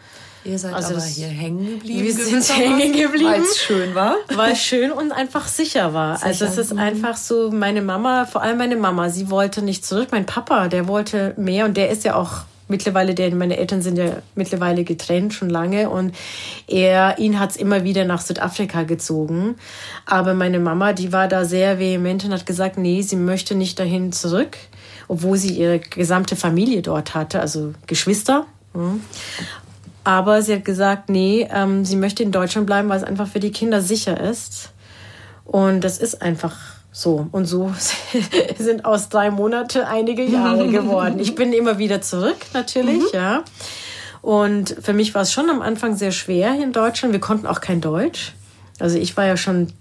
Ihr seid also aber hier hängen geblieben.
Wir sind hängen geblieben.
Weil es schön war.
Weil es schön und einfach sicher war. Sicher. Also es ist mhm. einfach so, meine Mama, vor allem meine Mama, sie wollte nicht zurück. Mein Papa, der wollte mehr und der ist ja auch mittlerweile, der, meine Eltern sind ja mittlerweile getrennt schon lange und er, ihn hat es immer wieder nach Südafrika gezogen. Aber meine Mama, die war da sehr vehement und hat gesagt, nee, sie möchte nicht dahin zurück, obwohl sie ihre gesamte Familie dort hatte, also Geschwister. Aber sie hat gesagt, nee, ähm, sie möchte in Deutschland bleiben, weil es einfach für die Kinder sicher ist. Und das ist einfach so. Und so [LAUGHS] sind aus drei Monate einige Jahre geworden. Ich bin immer wieder zurück, natürlich, mhm. ja. Und für mich war es schon am Anfang sehr schwer hier in Deutschland. Wir konnten auch kein Deutsch. Also ich war ja schon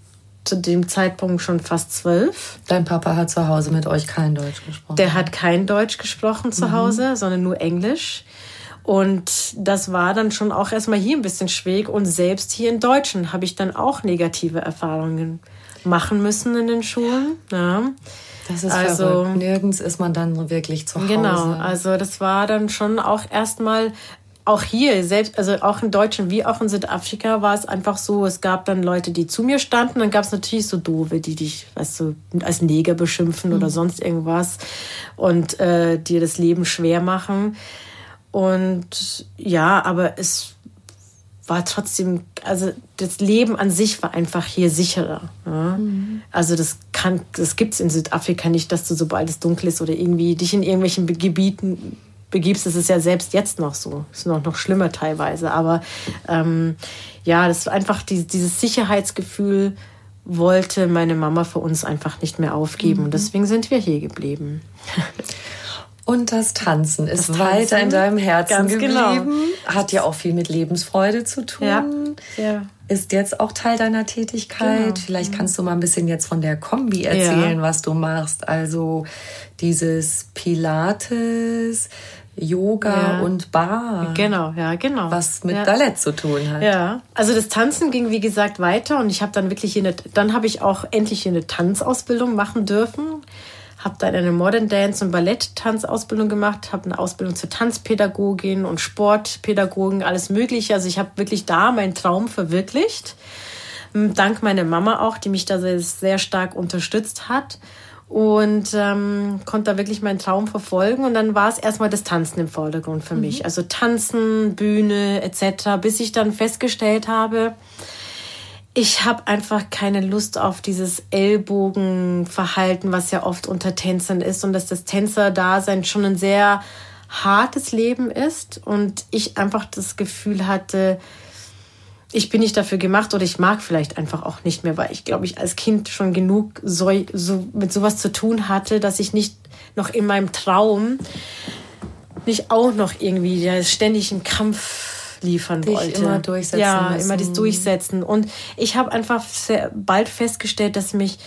zu dem Zeitpunkt schon fast zwölf.
Dein Papa hat zu Hause mit euch kein Deutsch gesprochen?
Der hat kein Deutsch gesprochen zu mhm. Hause, sondern nur Englisch. Und das war dann schon auch erstmal hier ein bisschen schwierig. Und selbst hier in Deutschland habe ich dann auch negative Erfahrungen machen müssen in den Schulen. Ja.
Das ist also verrückt. nirgends ist man dann wirklich zu Hause.
Genau, also das war dann schon auch erstmal auch hier, selbst, also auch in Deutschland wie auch in Südafrika war es einfach so, es gab dann Leute, die zu mir standen, dann gab es natürlich so Doofe, die dich, weißt du, als Neger beschimpfen mhm. oder sonst irgendwas und äh, dir das Leben schwer machen. Und ja, aber es war trotzdem, also das Leben an sich war einfach hier sicherer. Ja? Mhm. Also das kann, das gibt es in Südafrika nicht, dass du sobald es dunkel ist oder irgendwie dich in irgendwelchen Gebieten begibst. Das ist ja selbst jetzt noch so. Ist noch, noch schlimmer teilweise. Aber ähm, ja, das einfach die, dieses Sicherheitsgefühl wollte meine Mama für uns einfach nicht mehr aufgeben. Mhm. Und deswegen sind wir hier geblieben. [LAUGHS]
Und das Tanzen ist das weiter Tanzen, in deinem Herzen genau. geblieben. Genau. Hat ja auch viel mit Lebensfreude zu tun.
Ja. ja.
Ist jetzt auch Teil deiner Tätigkeit. Genau. Vielleicht mhm. kannst du mal ein bisschen jetzt von der Kombi erzählen, ja. was du machst. Also dieses Pilates, Yoga ja. und Bar.
Genau, ja, genau.
Was mit
ja.
Ballett zu tun hat.
Ja, also das Tanzen ging wie gesagt weiter und ich habe dann wirklich eine, dann habe ich auch endlich eine Tanzausbildung machen dürfen habe dann eine Modern Dance und Ballett-Tanzausbildung gemacht, habe eine Ausbildung zur Tanzpädagogin und Sportpädagogin, alles Mögliche. Also ich habe wirklich da meinen Traum verwirklicht. Dank meiner Mama auch, die mich da sehr, sehr stark unterstützt hat und ähm, konnte da wirklich meinen Traum verfolgen. Und dann war es erstmal das Tanzen im Vordergrund für mich. Mhm. Also Tanzen, Bühne etc., bis ich dann festgestellt habe, ich habe einfach keine Lust auf dieses Ellbogenverhalten, was ja oft unter Tänzern ist. Und dass das Tänzer-Dasein schon ein sehr hartes Leben ist. Und ich einfach das Gefühl hatte, ich bin nicht dafür gemacht oder ich mag vielleicht einfach auch nicht mehr, weil ich glaube ich als Kind schon genug so, so mit sowas zu tun hatte, dass ich nicht noch in meinem Traum nicht auch noch irgendwie ständig im Kampf abliefern Dich wollte. Immer durchsetzen. Ja, müssen. immer das Durchsetzen. Und ich habe einfach sehr bald festgestellt, dass mich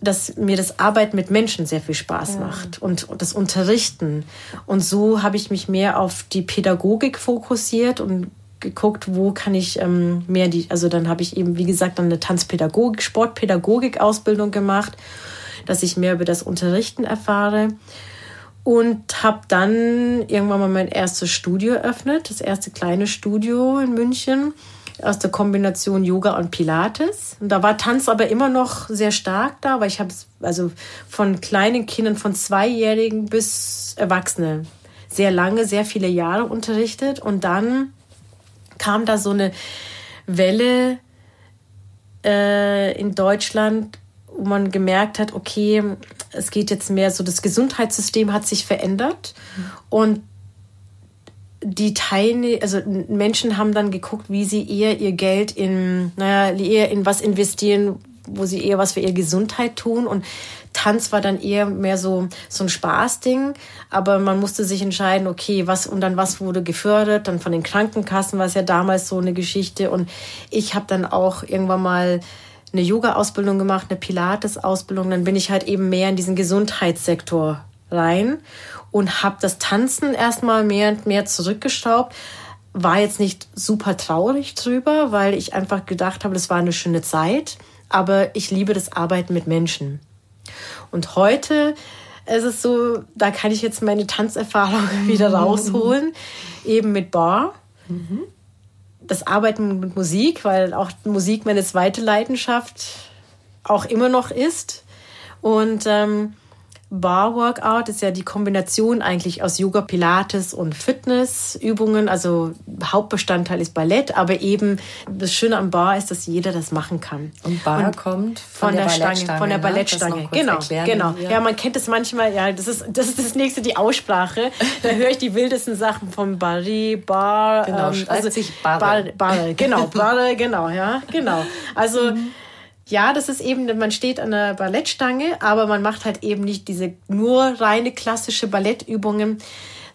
dass mir das Arbeiten mit Menschen sehr viel Spaß macht und, und das Unterrichten. Und so habe ich mich mehr auf die Pädagogik fokussiert und geguckt, wo kann ich ähm, mehr die, also dann habe ich eben, wie gesagt, dann eine Tanzpädagogik, Sportpädagogik-Ausbildung gemacht, dass ich mehr über das Unterrichten erfahre und habe dann irgendwann mal mein erstes Studio eröffnet, das erste kleine Studio in München aus der Kombination Yoga und Pilates. Und da war Tanz aber immer noch sehr stark da, weil ich habe also von kleinen Kindern von Zweijährigen bis Erwachsene sehr lange, sehr viele Jahre unterrichtet und dann kam da so eine Welle äh, in Deutschland, wo man gemerkt hat, okay, es geht jetzt mehr so, das Gesundheitssystem hat sich verändert mhm. und die Teilnehmer, also Menschen haben dann geguckt, wie sie eher ihr Geld in, naja, eher in was investieren, wo sie eher was für ihre Gesundheit tun. Und Tanz war dann eher mehr so, so ein Spaßding. Aber man musste sich entscheiden, okay, was, und dann was wurde gefördert. Dann von den Krankenkassen war es ja damals so eine Geschichte. Und ich habe dann auch irgendwann mal eine Yoga-Ausbildung gemacht, eine Pilates-Ausbildung. Dann bin ich halt eben mehr in diesen Gesundheitssektor rein und habe das Tanzen erstmal mehr und mehr zurückgeschraubt. War jetzt nicht super traurig drüber, weil ich einfach gedacht habe, das war eine schöne Zeit. Aber ich liebe das Arbeiten mit Menschen. Und heute ist es so, da kann ich jetzt meine Tanzerfahrung [LAUGHS] wieder rausholen, eben mit Bar. Mhm das Arbeiten mit Musik, weil auch Musik meine zweite Leidenschaft auch immer noch ist. Und ähm, Bar Workout ist ja die Kombination eigentlich aus Yoga, Pilates und Fitnessübungen. Also Hauptbestandteil ist Ballett, aber eben das Schöne am Bar ist, dass jeder das machen kann.
Und Bar und kommt von, von der, der Stange,
von der ne? Ballettstange. Genau, erklären, genau. Ja. ja, man kennt es manchmal. Ja, das ist das ist das nächste die Aussprache. da höre ich die wildesten Sachen vom Barry, Bar.
Genau, ähm, also sich Barre.
Barre, Barre, genau, Barre, genau, ja, genau. Also mhm ja, das ist eben, man steht an der Ballettstange, aber man macht halt eben nicht diese nur reine klassische Ballettübungen,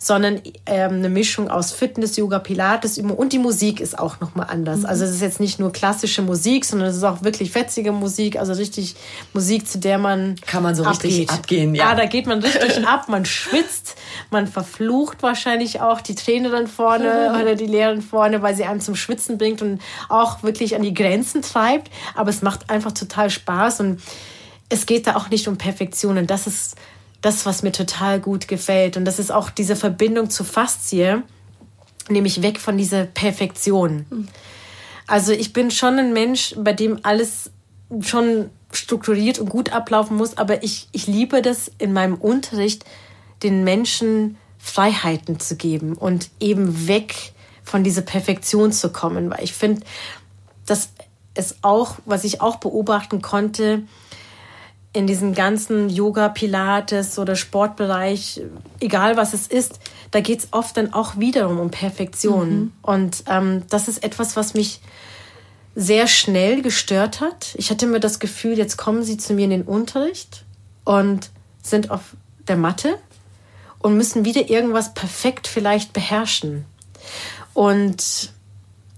sondern ähm, eine Mischung aus Fitness, Yoga, Pilates und die Musik ist auch nochmal anders. Mhm. Also es ist jetzt nicht nur klassische Musik, sondern es ist auch wirklich fetzige Musik, also richtig Musik, zu der man
kann man so abgeht. richtig abgehen.
Ja. ja, da geht man richtig [LAUGHS] ab, man schwitzt, man verflucht wahrscheinlich auch die Trainerin vorne [LAUGHS] oder die Lehrerin vorne, weil sie einem zum Schwitzen bringt und auch wirklich an die Grenzen treibt. Aber es macht einfach total Spaß und es geht da auch nicht um Perfektion und das ist das, was mir total gut gefällt. Und das ist auch diese Verbindung zur Faszie, nämlich weg von dieser Perfektion. Also ich bin schon ein Mensch, bei dem alles schon strukturiert und gut ablaufen muss, aber ich, ich liebe das in meinem Unterricht, den Menschen Freiheiten zu geben und eben weg von dieser Perfektion zu kommen, weil ich finde, dass es auch, was ich auch beobachten konnte, in diesem ganzen Yoga, Pilates oder Sportbereich, egal was es ist, da geht es oft dann auch wiederum um Perfektion. Mhm. Und ähm, das ist etwas, was mich sehr schnell gestört hat. Ich hatte mir das Gefühl, jetzt kommen sie zu mir in den Unterricht und sind auf der Matte und müssen wieder irgendwas perfekt vielleicht beherrschen. Und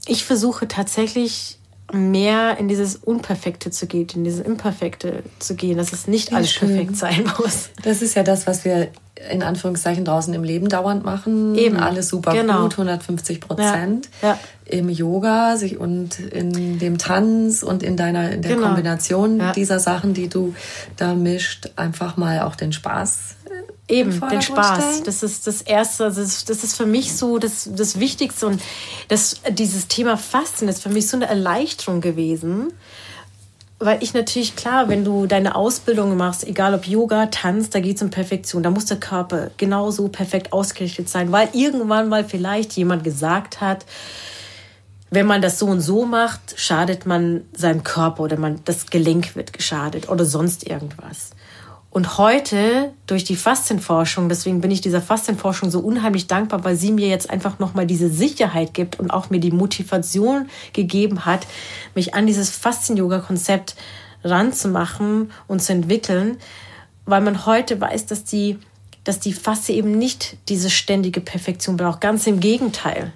ich versuche tatsächlich mehr in dieses Unperfekte zu gehen, in dieses Imperfekte zu gehen, dass es nicht alles schön. perfekt sein muss.
Das ist ja das, was wir in Anführungszeichen draußen im Leben dauernd machen. Eben. Alles super genau. gut, 150 Prozent. Ja. Ja. Im Yoga sich und in dem Tanz und in deiner in der genau. Kombination ja. dieser Sachen, die du da mischt, einfach mal auch den Spaß
Eben, den Spaß. Das ist das Erste. Das ist, das ist für mich so das, das Wichtigste. Und das, dieses Thema Fasten ist für mich so eine Erleichterung gewesen. Weil ich natürlich, klar, wenn du deine Ausbildung machst, egal ob Yoga, Tanz, da geht es um Perfektion. Da muss der Körper genauso perfekt ausgerichtet sein, weil irgendwann mal vielleicht jemand gesagt hat, wenn man das so und so macht, schadet man seinem Körper oder man, das Gelenk wird geschadet oder sonst irgendwas. Und heute durch die Faszienforschung, deswegen bin ich dieser Faszienforschung so unheimlich dankbar, weil sie mir jetzt einfach nochmal diese Sicherheit gibt und auch mir die Motivation gegeben hat, mich an dieses Faszien-Yoga-Konzept ranzumachen und zu entwickeln, weil man heute weiß, dass die, dass die Faszie eben nicht diese ständige Perfektion braucht. Ganz im Gegenteil.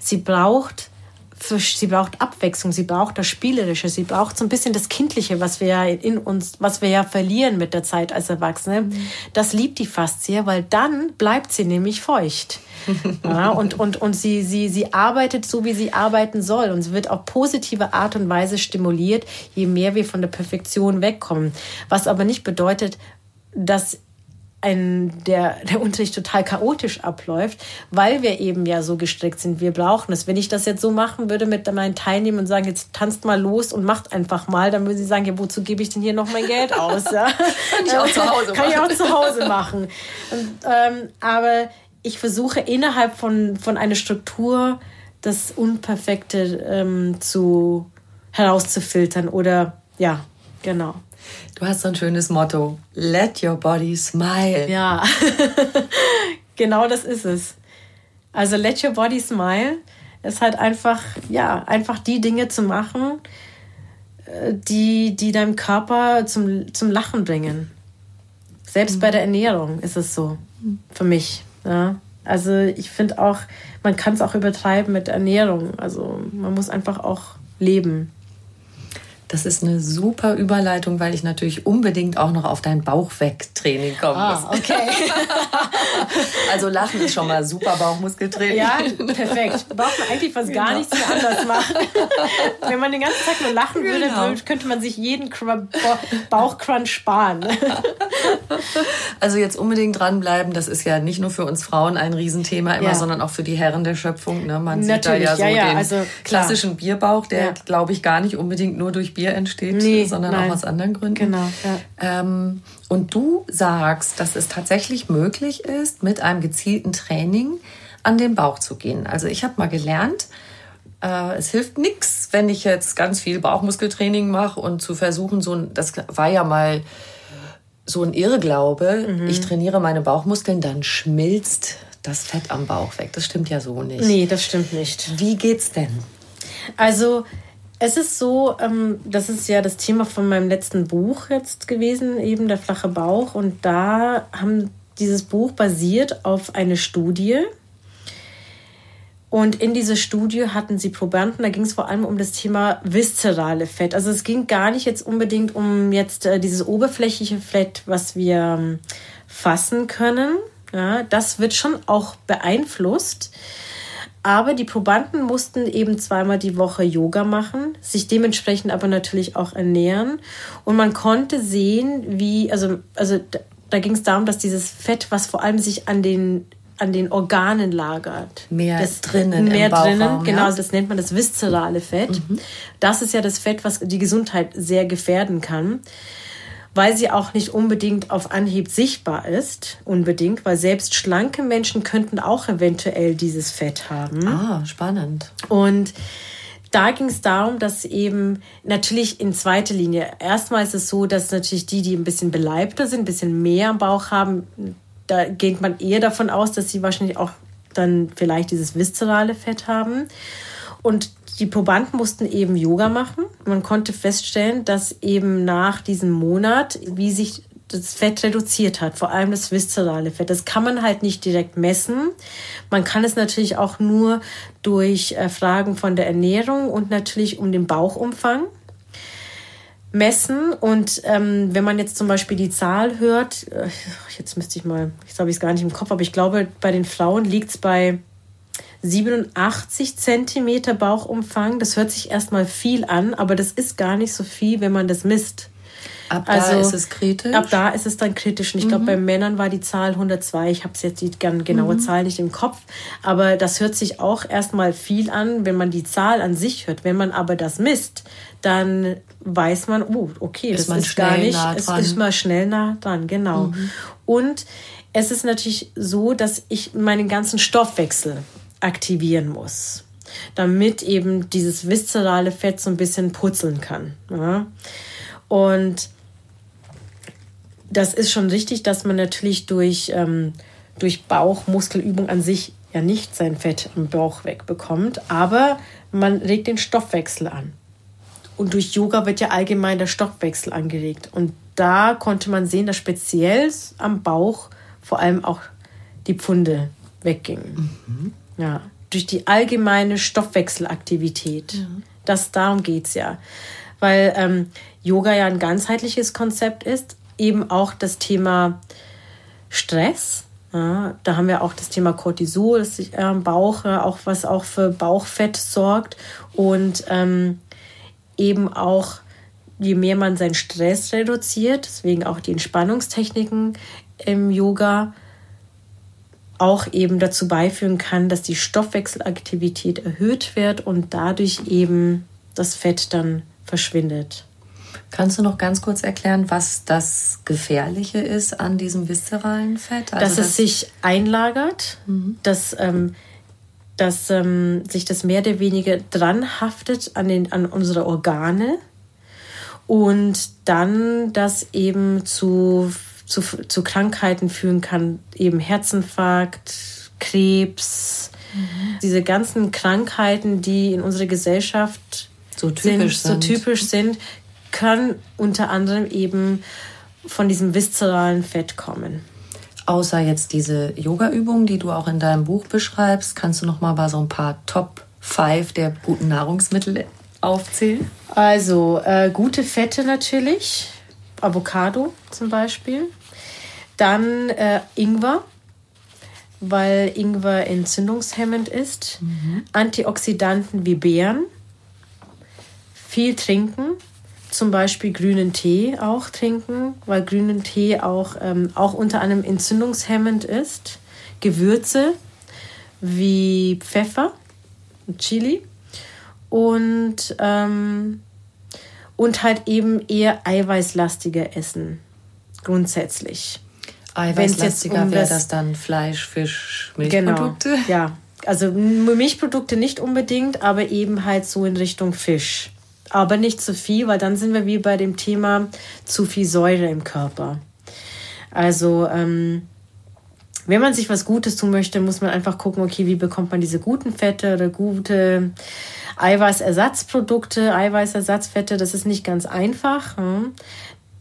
Sie braucht sie braucht Abwechslung, sie braucht das Spielerische, sie braucht so ein bisschen das Kindliche, was wir ja in uns, was wir ja verlieren mit der Zeit als Erwachsene. Mhm. Das liebt die fast sehr, weil dann bleibt sie nämlich feucht. [LAUGHS] ja, und und, und sie, sie, sie arbeitet so, wie sie arbeiten soll. Und sie wird auf positive Art und Weise stimuliert, je mehr wir von der Perfektion wegkommen. Was aber nicht bedeutet, dass ein, der, der Unterricht total chaotisch abläuft, weil wir eben ja so gestrickt sind. Wir brauchen es. Wenn ich das jetzt so machen würde mit meinen Teilnehmern und sagen, jetzt tanzt mal los und macht einfach mal, dann würden sie sagen, ja, wozu gebe ich denn hier noch mein Geld aus? Ja? [LAUGHS] Kann ich auch zu Hause machen. Kann ich auch zu Hause machen. Und, ähm, aber ich versuche innerhalb von, von einer Struktur das Unperfekte ähm, zu herauszufiltern oder ja, genau.
Du hast so ein schönes Motto. Let your body smile.
Ja, [LAUGHS] genau das ist es. Also let your body smile ist halt einfach, ja, einfach die Dinge zu machen, äh, die, die deinem Körper zum, zum Lachen bringen. Selbst mhm. bei der Ernährung ist es so. Für mich. Ja. Also ich finde auch, man kann es auch übertreiben mit Ernährung. Also man muss einfach auch leben.
Das ist eine super Überleitung, weil ich natürlich unbedingt auch noch auf dein Bauchweg-Training kommen ah, muss. okay. [LAUGHS] also Lachen ist schon mal super Bauchmuskeltraining.
Ja, perfekt. Braucht man eigentlich fast genau. gar nichts mehr anders machen. Wenn man den ganzen Tag nur lachen würde, genau. könnte man sich jeden Bauchcrunch sparen. [LAUGHS]
also jetzt unbedingt dranbleiben. Das ist ja nicht nur für uns Frauen ein Riesenthema immer, ja. sondern auch für die Herren der Schöpfung. Ne? Man natürlich, sieht da ja so ja, den also, klassischen Bierbauch, der, glaube ich, gar nicht unbedingt nur durch Bier Bier entsteht, nee, sondern nein. auch aus anderen Gründen. Genau. Ja. Ähm, und du sagst, dass es tatsächlich möglich ist, mit einem gezielten Training an den Bauch zu gehen. Also ich habe mal gelernt, äh, es hilft nichts, wenn ich jetzt ganz viel Bauchmuskeltraining mache und zu versuchen, so ein, das war ja mal so ein Irrglaube, mhm. ich trainiere meine Bauchmuskeln, dann schmilzt das Fett am Bauch weg. Das stimmt ja so nicht.
Nee, das stimmt nicht.
Wie geht's denn?
Also es ist so, ähm, das ist ja das Thema von meinem letzten Buch jetzt gewesen, eben der flache Bauch. Und da haben dieses Buch basiert auf eine Studie. Und in dieser Studie hatten sie Probanden, da ging es vor allem um das Thema viszerale Fett. Also es ging gar nicht jetzt unbedingt um jetzt äh, dieses oberflächliche Fett, was wir ähm, fassen können. Ja, das wird schon auch beeinflusst. Aber die Probanden mussten eben zweimal die Woche Yoga machen, sich dementsprechend aber natürlich auch ernähren. Und man konnte sehen, wie, also, also da ging es darum, dass dieses Fett, was vor allem sich an den an den Organen lagert.
Mehr
das,
drinnen.
Mehr drinnen, genau, ja? das nennt man das viszerale Fett. Mhm. Das ist ja das Fett, was die Gesundheit sehr gefährden kann weil sie auch nicht unbedingt auf Anhieb sichtbar ist, unbedingt, weil selbst schlanke Menschen könnten auch eventuell dieses Fett haben.
Ah, spannend.
Und da ging es darum, dass eben natürlich in zweiter Linie, erstmal ist es so, dass natürlich die, die ein bisschen beleibter sind, ein bisschen mehr am Bauch haben, da geht man eher davon aus, dass sie wahrscheinlich auch dann vielleicht dieses viszerale Fett haben. Und die Probanden mussten eben Yoga machen. Man konnte feststellen, dass eben nach diesem Monat, wie sich das Fett reduziert hat, vor allem das viszerale Fett. Das kann man halt nicht direkt messen. Man kann es natürlich auch nur durch äh, Fragen von der Ernährung und natürlich um den Bauchumfang messen. Und ähm, wenn man jetzt zum Beispiel die Zahl hört, äh, jetzt müsste ich mal, jetzt habe ich es gar nicht im Kopf, aber ich glaube, bei den Frauen liegt es bei 87 Zentimeter Bauchumfang. Das hört sich erstmal viel an, aber das ist gar nicht so viel, wenn man das misst.
Ab also, da ist es kritisch?
Ab da ist es dann kritisch. Und ich mhm. glaube, bei Männern war die Zahl 102. Ich habe jetzt die genaue mhm. Zahl nicht im Kopf. Aber das hört sich auch erstmal viel an, wenn man die Zahl an sich hört. Wenn man aber das misst, dann weiß man, oh, okay, ist das ist gar nicht, nah es ist mal schnell nah dran, genau. Mhm. Und es ist natürlich so, dass ich meinen ganzen Stoffwechsel aktivieren muss, damit eben dieses viszerale Fett so ein bisschen putzeln kann. Ja? Und das ist schon richtig, dass man natürlich durch, ähm, durch Bauchmuskelübung an sich ja nicht sein Fett im Bauch wegbekommt, aber man regt den Stoffwechsel an. Und durch Yoga wird ja allgemein der Stoffwechsel angeregt. Und da konnte man sehen, dass speziell am Bauch vor allem auch die Pfunde weggingen. Mhm. Ja, durch die allgemeine Stoffwechselaktivität. Ja. Das, darum geht es ja. Weil ähm, Yoga ja ein ganzheitliches Konzept ist, eben auch das Thema Stress. Ja, da haben wir auch das Thema Cortisol, das sich äh, im Bauch, äh, auch was auch für Bauchfett sorgt und ähm, eben auch je mehr man seinen Stress reduziert, deswegen auch die Entspannungstechniken im Yoga, auch eben dazu beiführen kann, dass die Stoffwechselaktivität erhöht wird und dadurch eben das Fett dann verschwindet.
Kannst du noch ganz kurz erklären, was das Gefährliche ist an diesem viszeralen Fett?
Also dass das es sich einlagert, mhm. dass, ähm, dass ähm, sich das mehr oder weniger dran haftet an, den, an unsere Organe und dann das eben zu, zu, zu Krankheiten führen kann, eben Herzinfarkt, Krebs, mhm. diese ganzen Krankheiten, die in unserer Gesellschaft so typisch sind, sind. So typisch sind, können unter anderem eben von diesem viszeralen Fett kommen.
Außer jetzt diese Yoga-Übungen, die du auch in deinem Buch beschreibst, kannst du noch mal bei so ein paar Top 5 der guten Nahrungsmittel aufzählen?
Also äh, gute Fette natürlich, Avocado zum Beispiel. Dann äh, Ingwer, weil Ingwer entzündungshemmend ist. Mhm. Antioxidanten wie Beeren. Viel trinken, zum Beispiel grünen Tee auch trinken, weil grünen Tee auch, ähm, auch unter anderem entzündungshemmend ist. Gewürze wie Pfeffer und Chili und, ähm, und halt eben eher eiweißlastiger essen, grundsätzlich.
Eiweißlastiger um wäre das dann Fleisch, Fisch, Milchprodukte?
Genau, [LAUGHS] ja. Also Milchprodukte nicht unbedingt, aber eben halt so in Richtung Fisch. Aber nicht zu viel, weil dann sind wir wie bei dem Thema zu viel Säure im Körper. Also ähm, wenn man sich was Gutes tun möchte, muss man einfach gucken, okay, wie bekommt man diese guten Fette oder gute Eiweißersatzprodukte, Eiweißersatzfette, das ist nicht ganz einfach. Hm.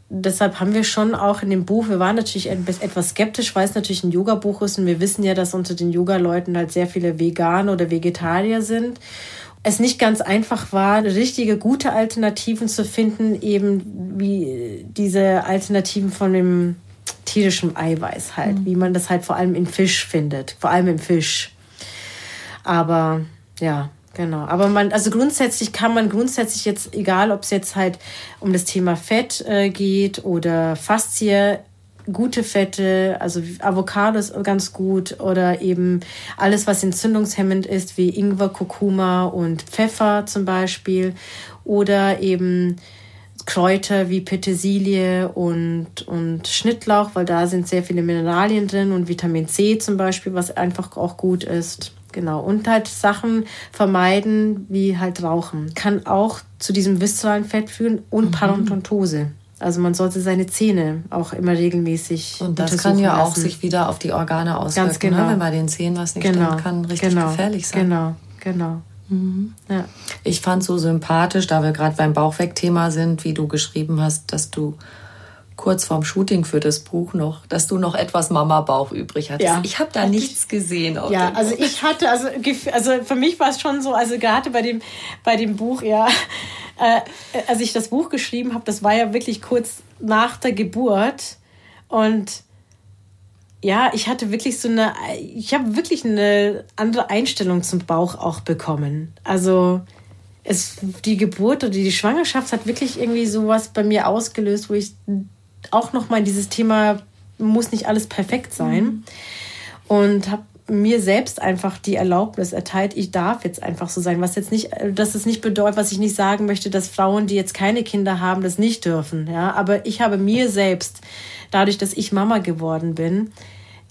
Deshalb haben wir schon auch in dem Buch, wir waren natürlich etwas skeptisch, weil es natürlich ein Yoga-Buch ist und wir wissen ja, dass unter den Yoga-Leuten halt sehr viele Veganer oder Vegetarier sind. Es nicht ganz einfach war, richtige, gute Alternativen zu finden, eben wie diese Alternativen von dem tierischen Eiweiß halt, mhm. wie man das halt vor allem in Fisch findet, vor allem im Fisch. Aber ja, Genau, aber man, also grundsätzlich kann man grundsätzlich jetzt, egal ob es jetzt halt um das Thema Fett äh, geht oder Faszie, gute Fette, also Avocado ist ganz gut oder eben alles, was entzündungshemmend ist, wie Ingwer, Kurkuma und Pfeffer zum Beispiel oder eben Kräuter wie Petersilie und, und Schnittlauch, weil da sind sehr viele Mineralien drin und Vitamin C zum Beispiel, was einfach auch gut ist. Genau. Und halt Sachen vermeiden, wie halt Rauchen. Kann auch zu diesem viszeralen Fett führen und mhm. Parodontose. Also man sollte seine Zähne auch immer regelmäßig
Und das kann ja lassen. auch sich wieder auf die Organe auswirken. Ganz genau. Ne? Wenn bei den Zähnen was nicht genau. stimmt, kann richtig genau. gefährlich sein.
Genau, genau.
Mhm. Ja. Ich fand so sympathisch, da wir gerade beim Bauchweg-Thema sind, wie du geschrieben hast, dass du kurz vorm Shooting für das Buch noch, dass du noch etwas Mama-Bauch übrig hattest. Ja. Ich habe da nichts gesehen.
ja, also ich hatte, also, also für mich war es schon so, also gerade bei dem, bei dem Buch, ja, äh, als ich das Buch geschrieben habe, das war ja wirklich kurz nach der Geburt und ja, ich hatte wirklich so eine, ich habe wirklich eine andere Einstellung zum Bauch auch bekommen. Also es, die Geburt oder die Schwangerschaft hat wirklich irgendwie sowas bei mir ausgelöst, wo ich auch nochmal dieses Thema, muss nicht alles perfekt sein. Mhm. Und habe mir selbst einfach die Erlaubnis erteilt, ich darf jetzt einfach so sein. Was jetzt nicht, dass es nicht bedeutet, was ich nicht sagen möchte, dass Frauen, die jetzt keine Kinder haben, das nicht dürfen. Ja, aber ich habe mir selbst, dadurch, dass ich Mama geworden bin,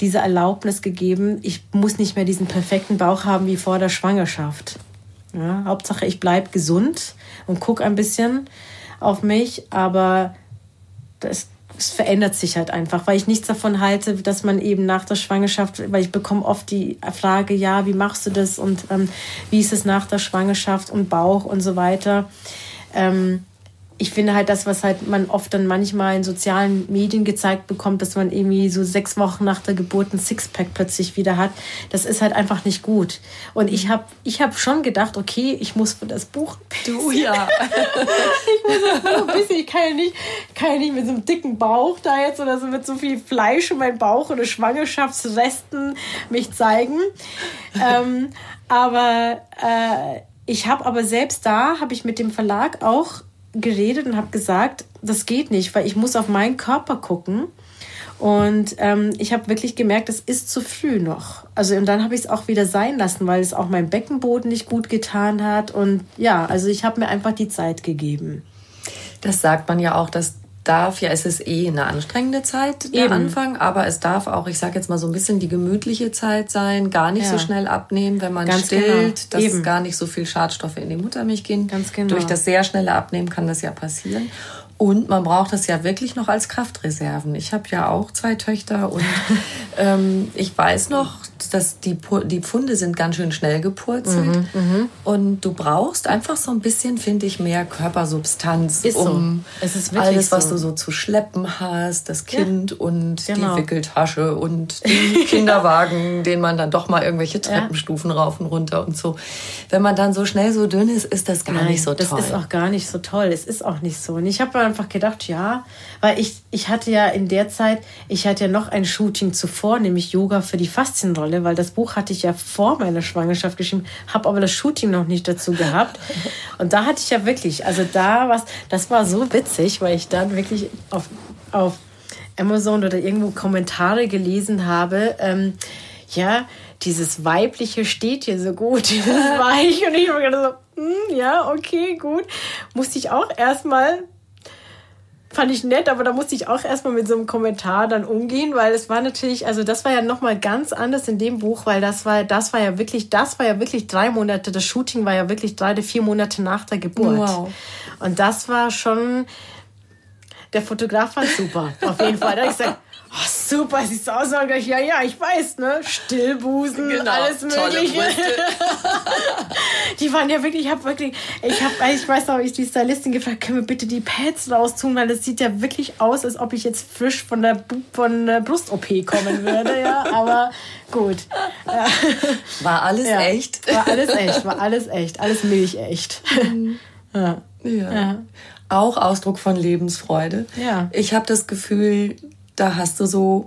diese Erlaubnis gegeben, ich muss nicht mehr diesen perfekten Bauch haben wie vor der Schwangerschaft. Ja, Hauptsache, ich bleibe gesund und gucke ein bisschen auf mich, aber das, es verändert sich halt einfach, weil ich nichts davon halte, dass man eben nach der Schwangerschaft, weil ich bekomme oft die Frage, ja, wie machst du das und ähm, wie ist es nach der Schwangerschaft und Bauch und so weiter. Ähm, ich finde halt das, was halt man oft dann manchmal in sozialen Medien gezeigt bekommt, dass man irgendwie so sechs Wochen nach der Geburt ein Sixpack plötzlich wieder hat, das ist halt einfach nicht gut. Und ich habe ich hab schon gedacht, okay, ich muss für das Buch. Du ja. [LAUGHS] ich muss das Buch ein bisschen, ich kann ja nicht, kann ja nicht mit so einem dicken Bauch da jetzt oder so mit so viel Fleisch in meinem Bauch oder Schwangerschaftsresten mich zeigen. ähm, aber äh, ich habe aber selbst da, habe ich mit dem Verlag auch geredet und habe gesagt, das geht nicht, weil ich muss auf meinen Körper gucken. Und ähm, ich habe wirklich gemerkt, es ist zu früh noch. Also und dann habe ich es auch wieder sein lassen, weil es auch meinem Beckenboden nicht gut getan hat. Und ja, also ich habe mir einfach die Zeit gegeben.
Das sagt man ja auch, dass darf ja, es ist eh eine anstrengende Zeit, der Eben. Anfang, aber es darf auch, ich sage jetzt mal so ein bisschen die gemütliche Zeit sein, gar nicht ja. so schnell abnehmen, wenn man Ganz stillt, genau. dass Eben. gar nicht so viel Schadstoffe in die Muttermilch gehen. Ganz genau. Durch das sehr schnelle Abnehmen kann das ja passieren. Und man braucht das ja wirklich noch als Kraftreserven. Ich habe ja auch zwei Töchter und [LAUGHS] ähm, ich weiß noch, dass die, die Pfunde sind ganz schön schnell gepurzelt. Mhm, mhm, und du brauchst einfach so ein bisschen, finde ich, mehr Körpersubstanz, ist um so. alles, was so. du so zu schleppen hast, das Kind ja, und genau. die Wickeltasche und den [LAUGHS] Kinderwagen, den man dann doch mal irgendwelche Treppenstufen ja. rauf und runter und so. Wenn man dann so schnell so dünn ist, ist das gar Nein, nicht so
toll. Das ist auch gar nicht so toll. Es ist auch nicht so. Und ich habe einfach gedacht, ja, weil ich, ich hatte ja in der Zeit, ich hatte ja noch ein Shooting zuvor, nämlich Yoga für die Faszienrolle weil das Buch hatte ich ja vor meiner Schwangerschaft geschrieben, habe aber das Shooting noch nicht dazu gehabt. [LAUGHS] Und da hatte ich ja wirklich, also da was, das war so witzig, weil ich dann wirklich auf, auf Amazon oder irgendwo Kommentare gelesen habe, ähm, ja, dieses Weibliche steht hier so gut, [LAUGHS] dieses Weich. Und ich habe gedacht so, hm, ja, okay, gut. Musste ich auch erstmal fand ich nett, aber da musste ich auch erstmal mit so einem Kommentar dann umgehen, weil es war natürlich, also das war ja nochmal ganz anders in dem Buch, weil das war, das war ja wirklich, das war ja wirklich drei Monate, das Shooting war ja wirklich drei, vier Monate nach der Geburt. Wow. Und das war schon, der Fotograf war super, auf jeden Fall. Da habe ich gesagt, oh, super, siehst du aus, gleich, ja, ja, ich weiß, ne? Stillbusen, genau, alles Mögliche. [LAUGHS] die waren ja wirklich, ich habe wirklich, ich habe, ich weiß noch, ich die Stylistin gefragt, können wir bitte die Pads raustun, weil das sieht ja wirklich aus, als ob ich jetzt frisch von der, von der Brust-OP kommen würde, ja, aber gut. [LAUGHS]
War alles ja, echt?
War alles echt, war alles echt, alles milchecht. Mhm. [LAUGHS]
Ja. ja. ja. Auch Ausdruck von Lebensfreude. Ja. Ich habe das Gefühl, da hast du so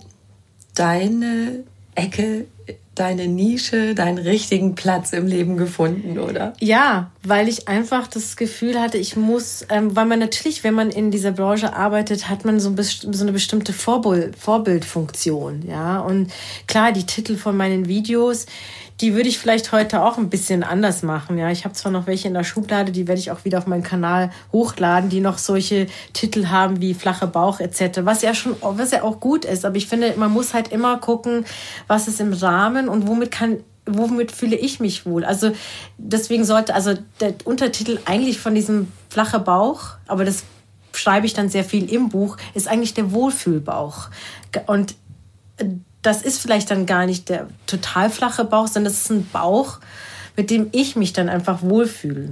deine Ecke, deine Nische, deinen richtigen Platz im Leben gefunden, oder?
Ja, weil ich einfach das Gefühl hatte, ich muss, ähm, weil man natürlich, wenn man in dieser Branche arbeitet, hat man so, ein, so eine bestimmte Vorbild, Vorbildfunktion, ja. Und klar, die Titel von meinen Videos, die würde ich vielleicht heute auch ein bisschen anders machen. Ja, ich habe zwar noch welche in der Schublade, die werde ich auch wieder auf meinen Kanal hochladen, die noch solche Titel haben wie flache Bauch etc. Was ja schon, was ja auch gut ist. Aber ich finde, man muss halt immer gucken, was ist im Rahmen und womit kann womit fühle ich mich wohl? Also deswegen sollte also der Untertitel eigentlich von diesem flache Bauch, aber das schreibe ich dann sehr viel im Buch, ist eigentlich der Wohlfühlbauch. Und das ist vielleicht dann gar nicht der total flache Bauch, sondern das ist ein Bauch, mit dem ich mich dann einfach wohlfühle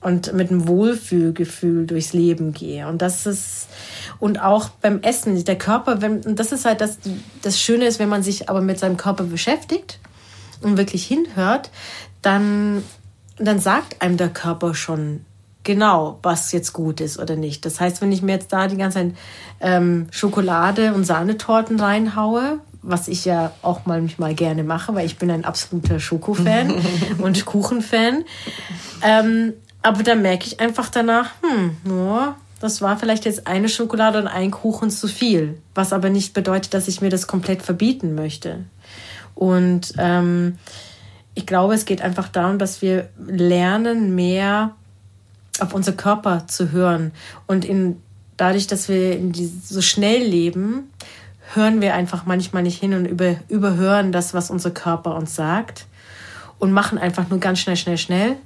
und mit einem Wohlfühlgefühl durchs Leben gehe. Und das ist, und auch beim Essen, der Körper, wenn, und das ist halt das, das Schöne ist, wenn man sich aber mit seinem Körper beschäftigt und wirklich hinhört, dann, dann sagt einem der Körper schon genau, was jetzt gut ist oder nicht. Das heißt, wenn ich mir jetzt da die ganze Zeit ähm, Schokolade und Sahnetorten reinhaue, was ich ja auch manchmal gerne mache, weil ich bin ein absoluter Schokofan [LAUGHS] und Kuchenfan. Ähm, aber da merke ich einfach danach, hm, nur das war vielleicht jetzt eine Schokolade und ein Kuchen zu viel, was aber nicht bedeutet, dass ich mir das komplett verbieten möchte. Und ähm, ich glaube, es geht einfach darum, dass wir lernen, mehr auf unser Körper zu hören und in dadurch, dass wir die, so schnell leben, hören wir einfach manchmal nicht hin und über, überhören das, was unser Körper uns sagt und machen einfach nur ganz schnell, schnell, schnell.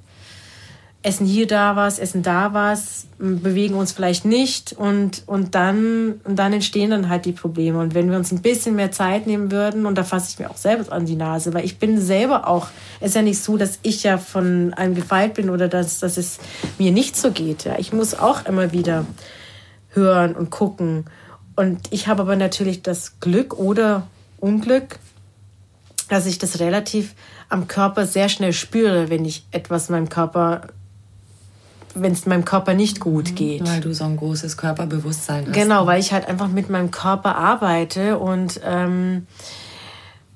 Essen hier da was, essen da was, bewegen uns vielleicht nicht und, und, dann, und dann entstehen dann halt die Probleme. Und wenn wir uns ein bisschen mehr Zeit nehmen würden, und da fasse ich mir auch selbst an die Nase, weil ich bin selber auch, ist ja nicht so, dass ich ja von einem gefeilt bin oder dass, dass es mir nicht so geht. Ja. Ich muss auch immer wieder hören und gucken. Und ich habe aber natürlich das Glück oder Unglück, dass ich das relativ am Körper sehr schnell spüre, wenn ich etwas meinem Körper wenn es meinem Körper nicht gut mhm. geht.
Weil du so ein großes Körperbewusstsein hast.
Genau, weil ich halt einfach mit meinem Körper arbeite und ähm,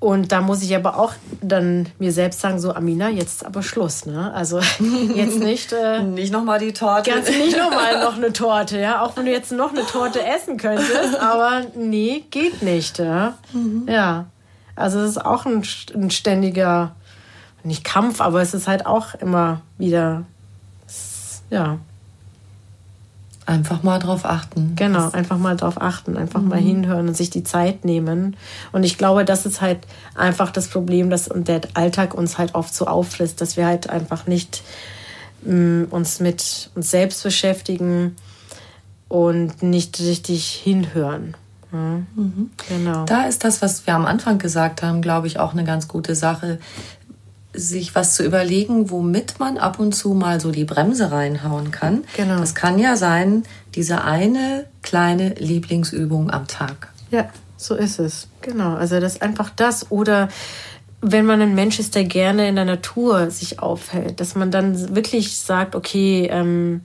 und da muss ich aber auch dann mir selbst sagen, so Amina, jetzt aber Schluss, ne? Also [LAUGHS] jetzt nicht. Äh,
nicht nochmal die Torte.
Ganz nicht nochmal noch eine Torte, ja. Auch wenn du jetzt noch eine Torte essen könntest, [LAUGHS] aber nee, geht nicht, ja. Mhm. Ja. Also es ist auch ein, ein ständiger, nicht Kampf, aber es ist halt auch immer wieder ja.
Einfach mal drauf achten.
Genau, einfach mal drauf achten, einfach mhm. mal hinhören und sich die Zeit nehmen. Und ich glaube, das ist halt einfach das Problem, dass der Alltag uns halt oft so auffrisst, dass wir halt einfach nicht mh, mm, uns mit uns selbst beschäftigen und nicht richtig hinhören.
Mhm. Genau. Da ist das, was wir am Anfang gesagt haben, glaube ich, auch eine ganz gute Sache sich was zu überlegen, womit man ab und zu mal so die Bremse reinhauen kann. Genau. Das kann ja sein, diese eine kleine Lieblingsübung am Tag.
Ja, so ist es. Genau. Also das ist einfach das. Oder wenn man ein Mensch ist, der gerne in der Natur sich aufhält, dass man dann wirklich sagt, okay, ähm,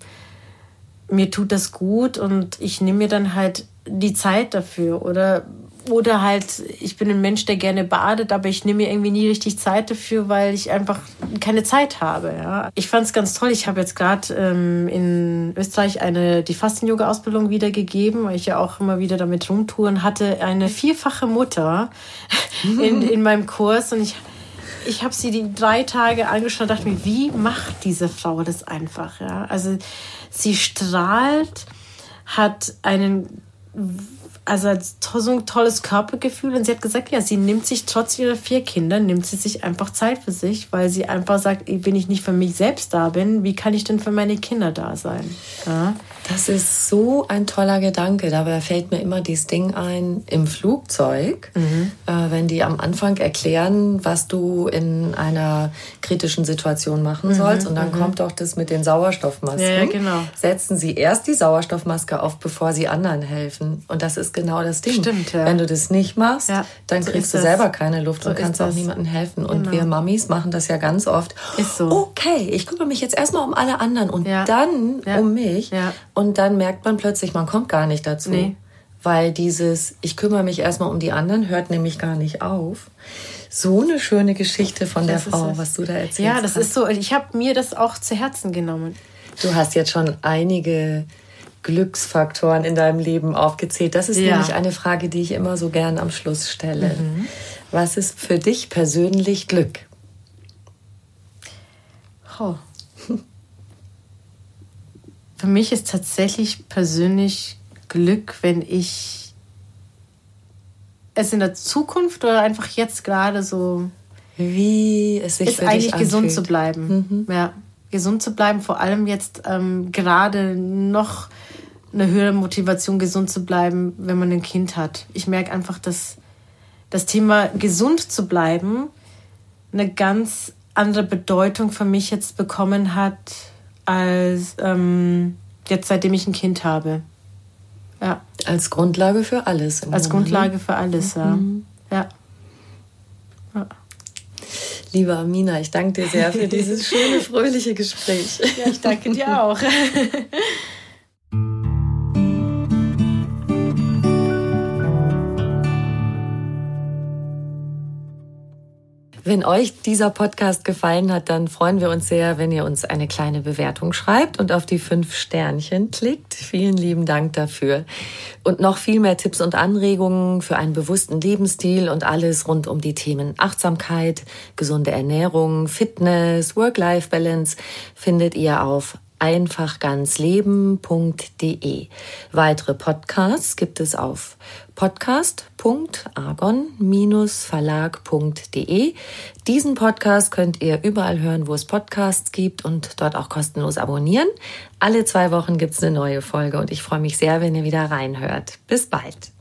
mir tut das gut und ich nehme mir dann halt die Zeit dafür. Oder oder halt, ich bin ein Mensch, der gerne badet, aber ich nehme mir irgendwie nie richtig Zeit dafür, weil ich einfach keine Zeit habe. Ja. Ich fand es ganz toll. Ich habe jetzt gerade ähm, in Österreich eine die Fasten-Yoga-Ausbildung wiedergegeben, weil ich ja auch immer wieder damit rumtouren hatte. Eine vierfache Mutter [LAUGHS] in, in meinem Kurs und ich ich habe sie die drei Tage angeschaut und dachte mir, wie macht diese Frau das einfach? Ja? Also sie strahlt, hat einen also so ein tolles Körpergefühl und sie hat gesagt, ja, sie nimmt sich trotz ihrer vier Kinder, nimmt sie sich einfach Zeit für sich, weil sie einfach sagt, wenn ich nicht für mich selbst da bin, wie kann ich denn für meine Kinder da sein? Ja?
Das ist so ein toller Gedanke. Dabei fällt mir immer dieses Ding ein im Flugzeug, mhm. äh, wenn die am Anfang erklären, was du in einer kritischen Situation machen mhm. sollst. Und dann mhm. kommt doch das mit den Sauerstoffmasken. Ja, genau. Setzen sie erst die Sauerstoffmaske auf, bevor sie anderen helfen. Und das ist genau das Ding. Stimmt, ja. Wenn du das nicht machst, ja, dann so kriegst du selber keine Luft so und kannst auch niemandem helfen. Und genau. wir Mamis machen das ja ganz oft. Ist so. Okay, ich kümmere mich jetzt erstmal um alle anderen und dann um mich. Und dann merkt man plötzlich, man kommt gar nicht dazu. Nee. Weil dieses, ich kümmere mich erstmal um die anderen, hört nämlich gar nicht auf. So eine schöne Geschichte von das der Frau, was du da erzählst.
Ja, das hast. ist so. Ich habe mir das auch zu Herzen genommen.
Du hast jetzt schon einige Glücksfaktoren in deinem Leben aufgezählt. Das ist ja. nämlich eine Frage, die ich immer so gern am Schluss stelle. Mhm. Was ist für dich persönlich Glück?
Oh. Für mich ist tatsächlich persönlich Glück, wenn ich es in der Zukunft oder einfach jetzt gerade so
wie es sich
ist eigentlich gesund zu bleiben. Mhm. Ja, gesund zu bleiben, vor allem jetzt ähm, gerade noch eine höhere Motivation, gesund zu bleiben, wenn man ein Kind hat. Ich merke einfach, dass das Thema gesund zu bleiben eine ganz andere Bedeutung für mich jetzt bekommen hat, als ähm, jetzt seitdem ich ein Kind habe.
Ja. Als Grundlage für alles.
Als Moment. Grundlage für alles, ja. Mhm. ja.
ja. Liebe Amina, ich danke dir sehr für [LAUGHS] dieses schöne, fröhliche Gespräch.
Ja, ich danke dir auch. [LAUGHS]
Wenn euch dieser Podcast gefallen hat, dann freuen wir uns sehr, wenn ihr uns eine kleine Bewertung schreibt und auf die fünf Sternchen klickt. Vielen lieben Dank dafür. Und noch viel mehr Tipps und Anregungen für einen bewussten Lebensstil und alles rund um die Themen Achtsamkeit, gesunde Ernährung, Fitness, Work-Life-Balance findet ihr auf einfachganzleben.de. Weitere Podcasts gibt es auf podcast.argon-verlag.de. Diesen Podcast könnt ihr überall hören, wo es Podcasts gibt und dort auch kostenlos abonnieren. Alle zwei Wochen gibt es eine neue Folge und ich freue mich sehr, wenn ihr wieder reinhört. Bis bald.